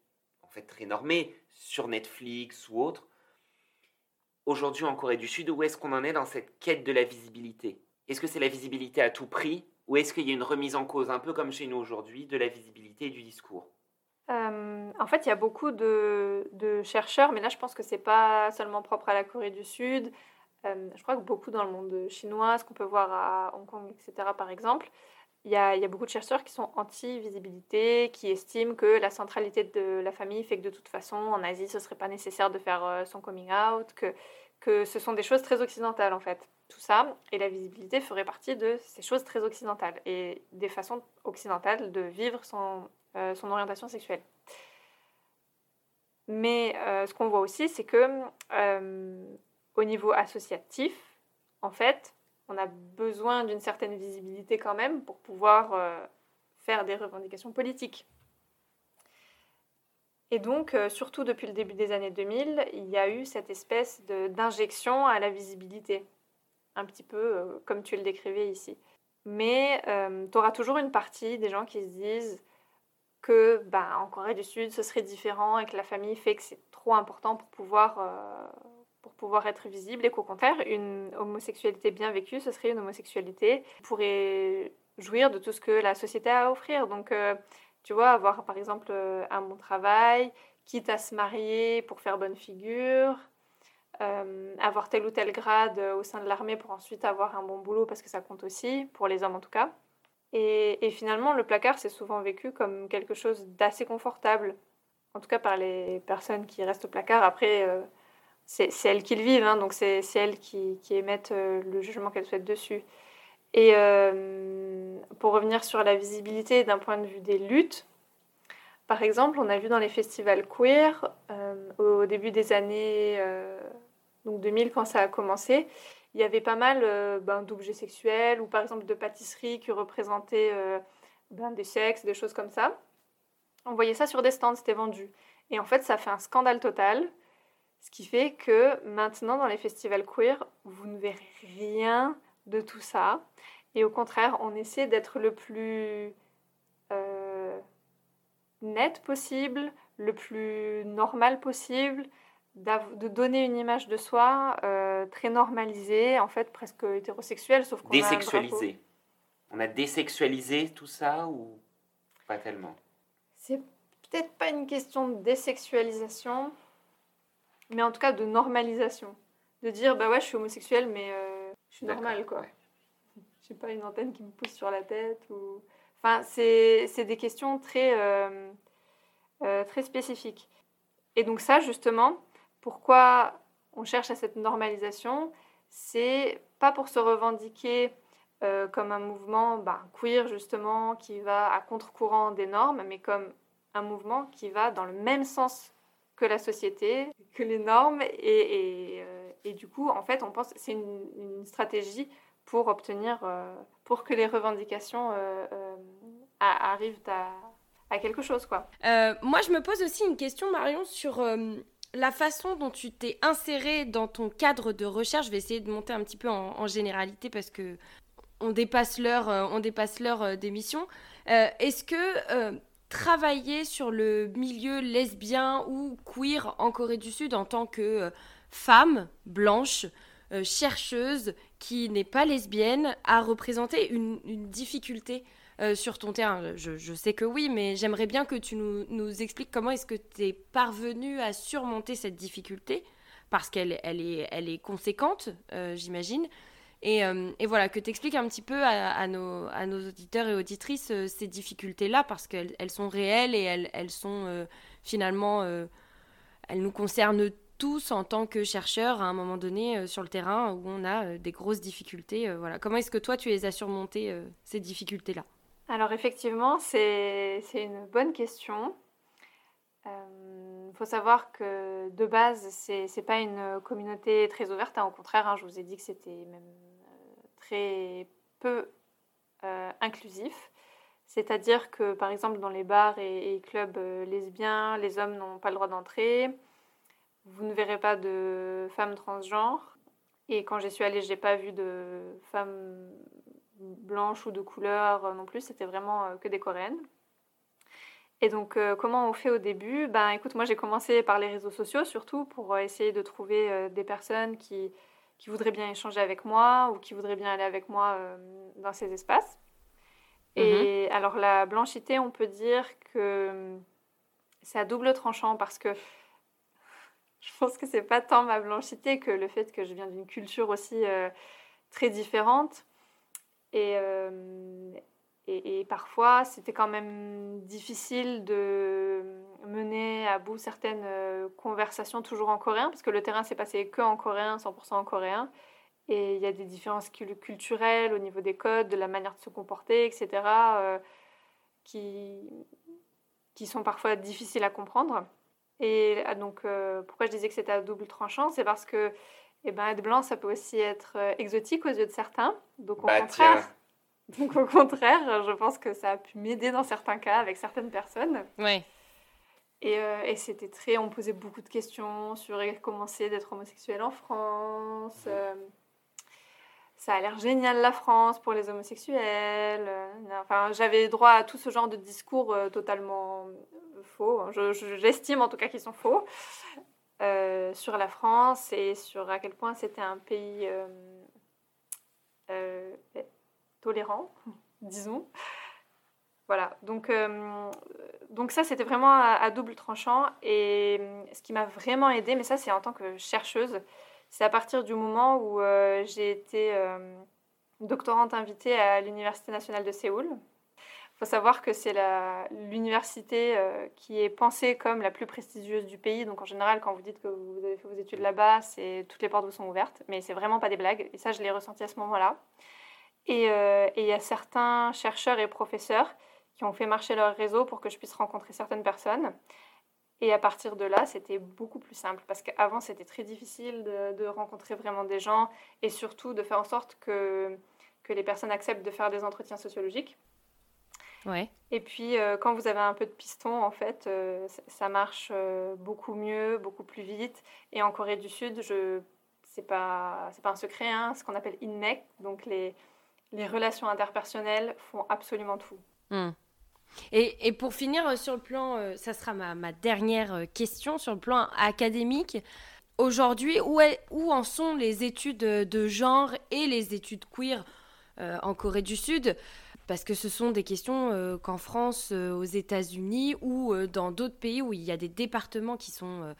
en fait très normé, sur Netflix ou autre. Aujourd'hui, en Corée du Sud, où est-ce qu'on en est dans cette quête de la visibilité? Est-ce que c'est la visibilité à tout prix ou est-ce qu'il y a une remise en cause, un peu comme chez nous aujourd'hui, de la visibilité et du discours? Euh, en fait, il y a beaucoup de, chercheurs, mais là, je pense que c'est pas seulement propre à la Corée du Sud. Euh, je crois que beaucoup dans le monde chinois, ce qu'on peut voir à Hong Kong, etc., par exemple, il y, a, beaucoup de chercheurs qui sont anti-visibilité, qui estiment que la centralité de la famille fait que de toute façon, en Asie, ce serait pas nécessaire de faire euh, son coming out, que, que ce sont des choses très occidentales en fait. Tout ça, et la visibilité ferait partie de ces choses très occidentales et des façons occidentales de vivre son, euh, son orientation sexuelle. Mais euh, ce qu'on voit aussi, c'est que au niveau associatif, en fait, on a besoin d'une certaine visibilité quand même pour pouvoir euh, faire des revendications politiques. Et donc, euh, surtout depuis le début des années 2000, il y a eu cette espèce d'injection à la visibilité, un petit peu euh, comme tu le décrivais ici. Mais tu auras toujours une partie des gens qui se disent que bah, en Corée du Sud, ce serait différent et que la famille fait que c'est trop important pour pouvoir pour pouvoir être visible et qu'au contraire, une homosexualité bien vécue, ce serait une homosexualité qui pourrait jouir de tout ce que la société a à offrir. Donc, euh, tu vois, avoir par exemple euh, un bon travail, quitte à se marier pour faire bonne figure, euh, avoir tel ou tel grade au sein de l'armée pour ensuite avoir un bon boulot parce que ça compte aussi, pour les hommes en tout cas. Et, finalement, le placard, c'est souvent vécu comme quelque chose d'assez confortable, en tout cas par les personnes qui restent au placard. Après, c'est elles qui le vivent, hein, donc c'est elles qui, émettent euh, le jugement qu'elles souhaitent dessus. Et euh, pour revenir sur la visibilité d'un point de vue des luttes, par exemple, on a vu dans les festivals queer, euh, au début des années donc 2000, quand ça a commencé, il y avait pas mal ben, d'objets sexuels ou par exemple de pâtisseries qui représentaient ben, des sexes, des choses comme ça. On voyait ça sur des stands, c'était vendu. Et en fait, ça fait un scandale total ce qui fait que maintenant, dans les festivals queer, vous ne verrez rien de tout ça. Et au contraire, on essaie d'être le plus euh, net possible, le plus normal possible, de donner une image de soi euh, très normalisée, en fait presque hétérosexuelle, sauf qu'on Désexualisée. On a désexualisé tout ça ou pas tellement? C'est peut-être pas une question de désexualisation, mais en tout cas de normalisation. De dire, bah ouais, je suis homosexuelle, mais euh, je suis normale, quoi. Ouais. J'ai pas une antenne qui me pousse sur la tête. Ou... Enfin, c'est des questions très, euh, très spécifiques. Et donc ça, justement, pourquoi on cherche à cette normalisation C'est pas pour se revendiquer comme un mouvement bah, queer, justement, qui va à contre-courant des normes, mais comme un mouvement qui va dans le même sens que la société, que les normes. Et, euh, du coup, en fait, on pense c'est une, stratégie pour obtenir, euh, pour que les revendications euh, arrivent à, à, quelque chose. Quoi. moi, je me pose aussi une question, Marion, sur la façon dont tu t'es insérée dans ton cadre de recherche. Je vais essayer de monter un petit peu en, généralité parce que on dépasse l'heure, on dépasse l'heure d'émission. Est-ce que travailler sur le milieu lesbien ou queer en Corée du Sud en tant que euh, femme blanche, euh, chercheuse, qui n'est pas lesbienne, a représenté une, difficulté euh, sur ton terrain je, sais que oui, mais j'aimerais bien que tu nous, expliques comment est-ce que tu es parvenue à surmonter cette difficulté, parce qu'elle elle est, conséquente, j'imagine. Euh, et, voilà, que tu expliques un petit peu à, nos, auditeurs et auditrices euh, ces difficultés-là, parce qu'elles elles sont réelles et elles, sont euh, finalement, elles nous concernent tous en tant que chercheurs à un moment donné sur le terrain où on a des grosses difficultés. voilà. Comment est-ce que toi, tu les as surmontées, ces difficultés-là? Alors effectivement, c'est une bonne question. Il faut savoir que de base, c'est n'est pas une communauté très ouverte. hein. Au contraire, hein, je vous ai dit que c'était même euh, très peu euh, inclusif. C'est-à-dire que, par exemple, dans les bars et, et clubs euh, lesbiens, les hommes n'ont pas le droit d'entrer. Vous ne verrez pas de femmes transgenres. Et quand j'y suis allée, j'ai pas vu de femmes blanches ou de couleur euh, non plus. C'était vraiment euh, que des coréennes. Et donc, euh, comment on fait au début? Ben, écoute, moi j'ai commencé par les réseaux sociaux surtout pour essayer de trouver euh, des personnes qui, qui voudraient bien échanger avec moi ou qui voudraient bien aller avec moi euh, dans ces espaces. Et alors, la blanchité, on peut dire que c'est à double tranchant parce que je pense que c'est pas tant ma blanchité que le fait que je viens d'une culture aussi très différente. Et, euh, et, et parfois, c'était quand même difficile de mener à bout certaines euh, conversations toujours en coréen, parce que le terrain s'est passé que en coréen, 100% en coréen. Et il y a des différences cul- culturelles au niveau des codes, de la manière de se comporter, etc., euh, qui, qui sont parfois difficiles à comprendre. Et ah, donc, pourquoi je disais que c'était à double tranchant C'est parce que eh ben, être blanc, ça peut aussi être euh, exotique aux yeux de certains. Donc, au Bah, contraire, donc, au contraire, je pense que ça a pu m'aider dans certains cas avec certaines personnes. Ouais. Et, euh, et c'était très. On me posait beaucoup de questions sur comment c'est d'être homosexuel en France. euh, ça a l'air génial la France pour les homosexuels. Enfin, j'avais droit à tout ce genre de discours euh, totalement faux. Je- je- J'estime en tout cas qu'ils sont faux. Euh, sur la France et sur à quel point c'était un pays euh, euh, tolérant, disons. Voilà, donc, ça c'était vraiment à, à double tranchant et ce qui m'a vraiment aidé, mais ça c'est en tant que chercheuse, c'est à partir du moment où j'ai été doctorante invitée à l'Université nationale de Séoul. Faut savoir que c'est l'université euh, qui est pensée comme la plus prestigieuse du pays. Donc en général, quand vous dites que vous avez fait vos études là-bas, toutes les portes vous sont ouvertes. Mais c'est vraiment pas des blagues. Et ça, je l'ai ressenti à ce moment-là. Et euh, et il y a certains chercheurs et professeurs qui ont fait marcher leur réseau pour que je puisse rencontrer certaines personnes. Et à partir de là, c'était beaucoup plus simple parce qu'avant, c'était très difficile de, rencontrer vraiment des gens et surtout de faire en sorte que les personnes acceptent de faire des entretiens sociologiques. Ouais. Et puis, euh, quand vous avez un peu de piston, en fait, euh, ça, marche euh, beaucoup mieux, beaucoup plus vite. Et en Corée du Sud, je c'est pas pas un secret, hein, ce qu'on appelle INMEC, donc les les relations interpersonnelles font absolument tout. Hmm. Et, et pour finir sur le plan, ça sera ma, ma dernière question sur le plan académique. Aujourd'hui, où, est- où en sont les études de genre et les études queer en Corée du Sud? Parce que ce sont des questions euh, qu'en France, euh, aux États-Unis ou euh, dans d'autres pays où il y a des départements qui sont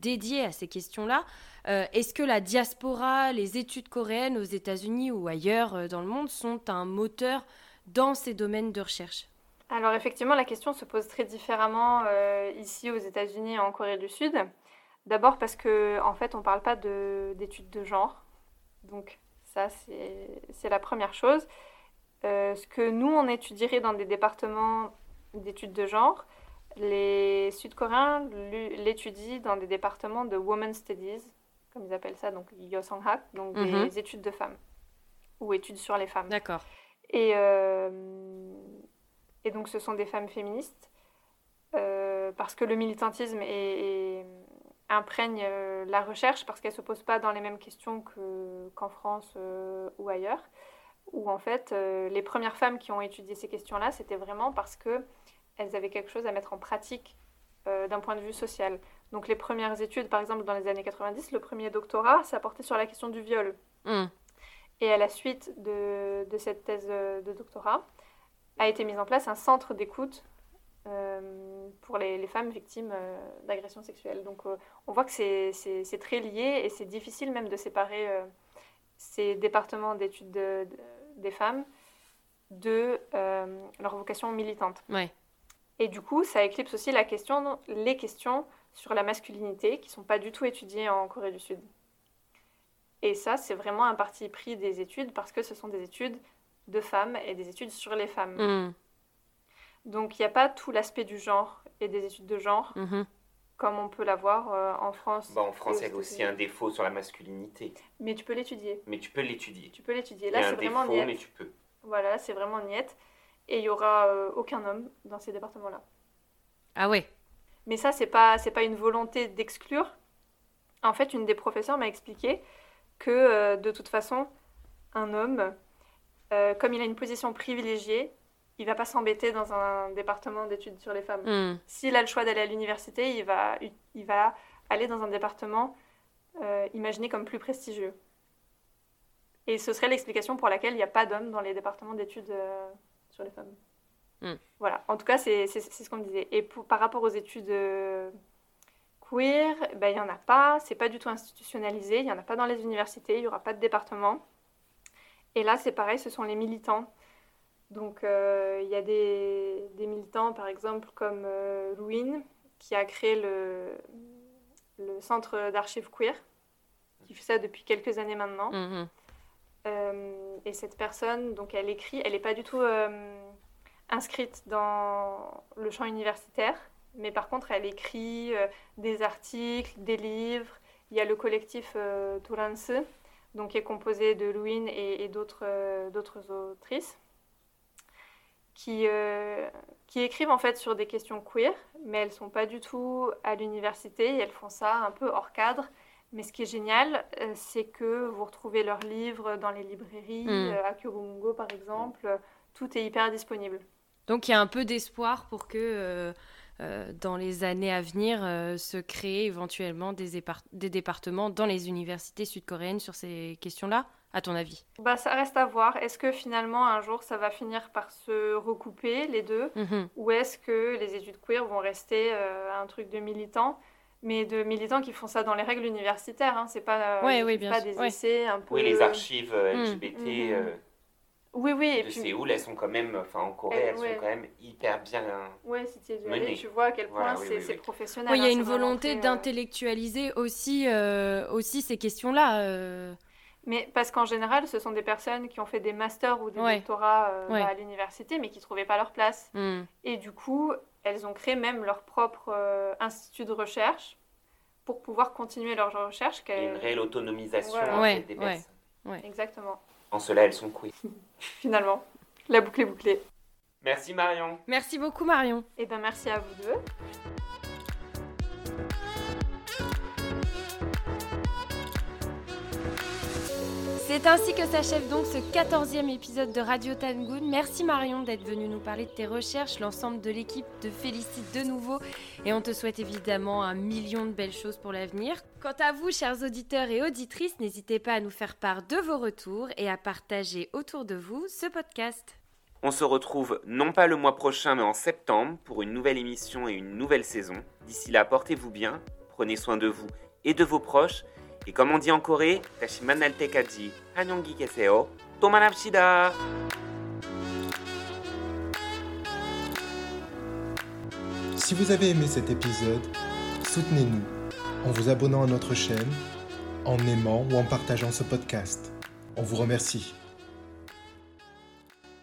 dédiés à ces questions-là. Est-ce que la diaspora, les études coréennes aux États-Unis ou ailleurs dans le monde sont un moteur dans ces domaines de recherche? Alors effectivement, la question se pose très différemment ici aux États-Unis et en Corée du Sud. D'abord parce que en fait, on ne parle pas de- d'études de genre. Donc ça, c'est la première chose. Euh, ce que nous, on étudierait dans des départements d'études de genre, les Sud-Coréens l'étudient dans des départements de Women's Studies, comme ils appellent ça, donc Yosanghak, donc des Mhm. études de femmes, ou études sur les femmes. D'accord. Et, euh, et donc ce sont des femmes féministes, euh, parce que le militantisme est- est- imprègne la recherche, parce qu'elle ne se pose pas dans les mêmes questions que- qu'en France euh, ou ailleurs, où en fait euh, les premières femmes qui ont étudié ces questions-là, c'était vraiment parce qu'elles avaient quelque chose à mettre en pratique euh, d'un point de vue social. Donc les premières études, par exemple dans les années 90, le premier doctorat, ça portait sur la question du viol. Hmm. Et à la suite de, de cette thèse euh, de doctorat, a été mis en place un centre d'écoute euh, pour les, les femmes victimes euh, d'agressions sexuelles. Donc euh, on voit que c'est- très lié et c'est difficile même de séparer ces départements d'études de- de- des femmes de euh, leur vocation militante. Ouais. Et du coup, ça éclipse aussi la question, les questions sur la masculinité qui ne sont pas du tout étudiées en Corée du Sud. Et ça, c'est vraiment un parti pris des études parce que ce sont des études de femmes et des études sur les femmes. Hmm. Donc il n'y a pas tout l'aspect du genre et des études de genre, Mhm. Comme on peut l'avoir euh, en France. Bah, en France, y a aussi un défaut sur la masculinité. Mais tu peux l'étudier. Mais tu peux l'étudier. Tu peux l'étudier. Là, c'est vraiment défaut, mais tu peux. Voilà, là, c'est vraiment niette. Et il y aura euh, aucun homme dans ces départements-là. Ah ouais. Mais ça, c'est pas, c'est pas une volonté d'exclure. En fait, une des professeurs m'a expliqué que euh, de toute façon, un homme, euh, comme il a une position privilégiée, il va pas s'embêter dans un département d'études sur les femmes. Hmm. S'il a le choix d'aller à l'université, il va, il va aller dans un département euh, imaginé comme plus prestigieux. Et ce serait l'explication pour laquelle il n'y a pas d'hommes dans les départements d'études euh, sur les femmes. Hmm. Voilà, en tout cas, c'est ce qu'on me disait. Et pour- par rapport aux études euh, queer, ben, il n'y en a pas, c'est pas du tout institutionnalisé, il n'y en a pas dans les universités, il n'y aura pas de département. Et là, c'est pareil, ce sont les militants. Donc, euh, il y a des, des militants, par exemple, comme euh, Louine, qui a créé le, le centre d'archives queer, qui fait ça depuis quelques années maintenant. Mhm. Euh, et cette personne, donc elle écrit, elle n'est pas du tout euh, inscrite dans le champ universitaire, mais par contre elle écrit euh, des articles, des livres. Il y a le collectif Turanse, donc qui est composé de Louine et, et d'autres d'autres autrices, qui, euh, qui écrivent en fait sur des questions queer, mais elles sont pas du tout à l'université, et elles font ça un peu hors cadre. Mais ce qui est génial, euh, c'est que vous retrouvez leurs livres dans les librairies, Mm. euh, à Kurungo par exemple, tout est hyper disponible. Donc il y a un peu d'espoir pour que dans les années à venir se créent éventuellement des départements dans les universités sud-coréennes sur ces questions-là, à ton avis? Bah, ça reste à voir. Est-ce que finalement un jour ça va finir par se recouper les deux? Mhm. Ou est-ce que les études queer vont rester euh, un truc de militants? Mais de militants qui font ça dans les règles universitaires, hein. c'est pas, euh, Ouais, ils oui, écrivent bien pas sûr, des ouais. essais un peu. Oui, les archives euh, Mm. LGBT Mhm. euh, Oui, oui, et de puis Séoul, elles sont quand même, enfin en Corée, Eh, elles ouais. sont quand même hyper bien. ouais, si tu es Menées. tu vois à quel point Voilà, c'est oui, oui. professionnel. Oui, il y hein, a une c'est vraiment volonté euh, d'intellectualiser aussi, euh, aussi ces questions-là. Mais parce qu'en général, ce sont des personnes qui ont fait des masters ou des Ouais. doctorats euh, Ouais. à l'université, mais qui ne trouvaient pas leur place. Hmm. Et du coup, elles ont créé même leur propre euh, institut de recherche pour pouvoir continuer leurs recherches. Il y a une réelle autonomisation Ouais, des ouais. personnes. Exactement. En cela, elles sont queer. Finalement, la boucle est bouclée. Merci Marion. Merci beaucoup Marion. Et ben merci à vous deux. C'est ainsi que s'achève donc ce 14e épisode de Radio Tangoon. Merci Marion d'être venue nous parler de tes recherches. L'ensemble de l'équipe te félicite de nouveau et on te souhaite évidemment un million de belles choses pour l'avenir. Quant à vous, chers auditeurs et auditrices, n'hésitez pas à nous faire part de vos retours et à partager autour de vous ce podcast. On se retrouve non pas le mois prochain, mais en septembre pour une nouvelle émission et une nouvelle saison. D'ici là, portez-vous bien, prenez soin de vous et de vos proches. Et comme on dit en Corée, 다시 만날 때까지 안녕히 계세요. 또 만납시다. Si vous avez aimé cet épisode, soutenez-nous en vous abonnant à notre chaîne, en aimant ou en partageant ce podcast. On vous remercie.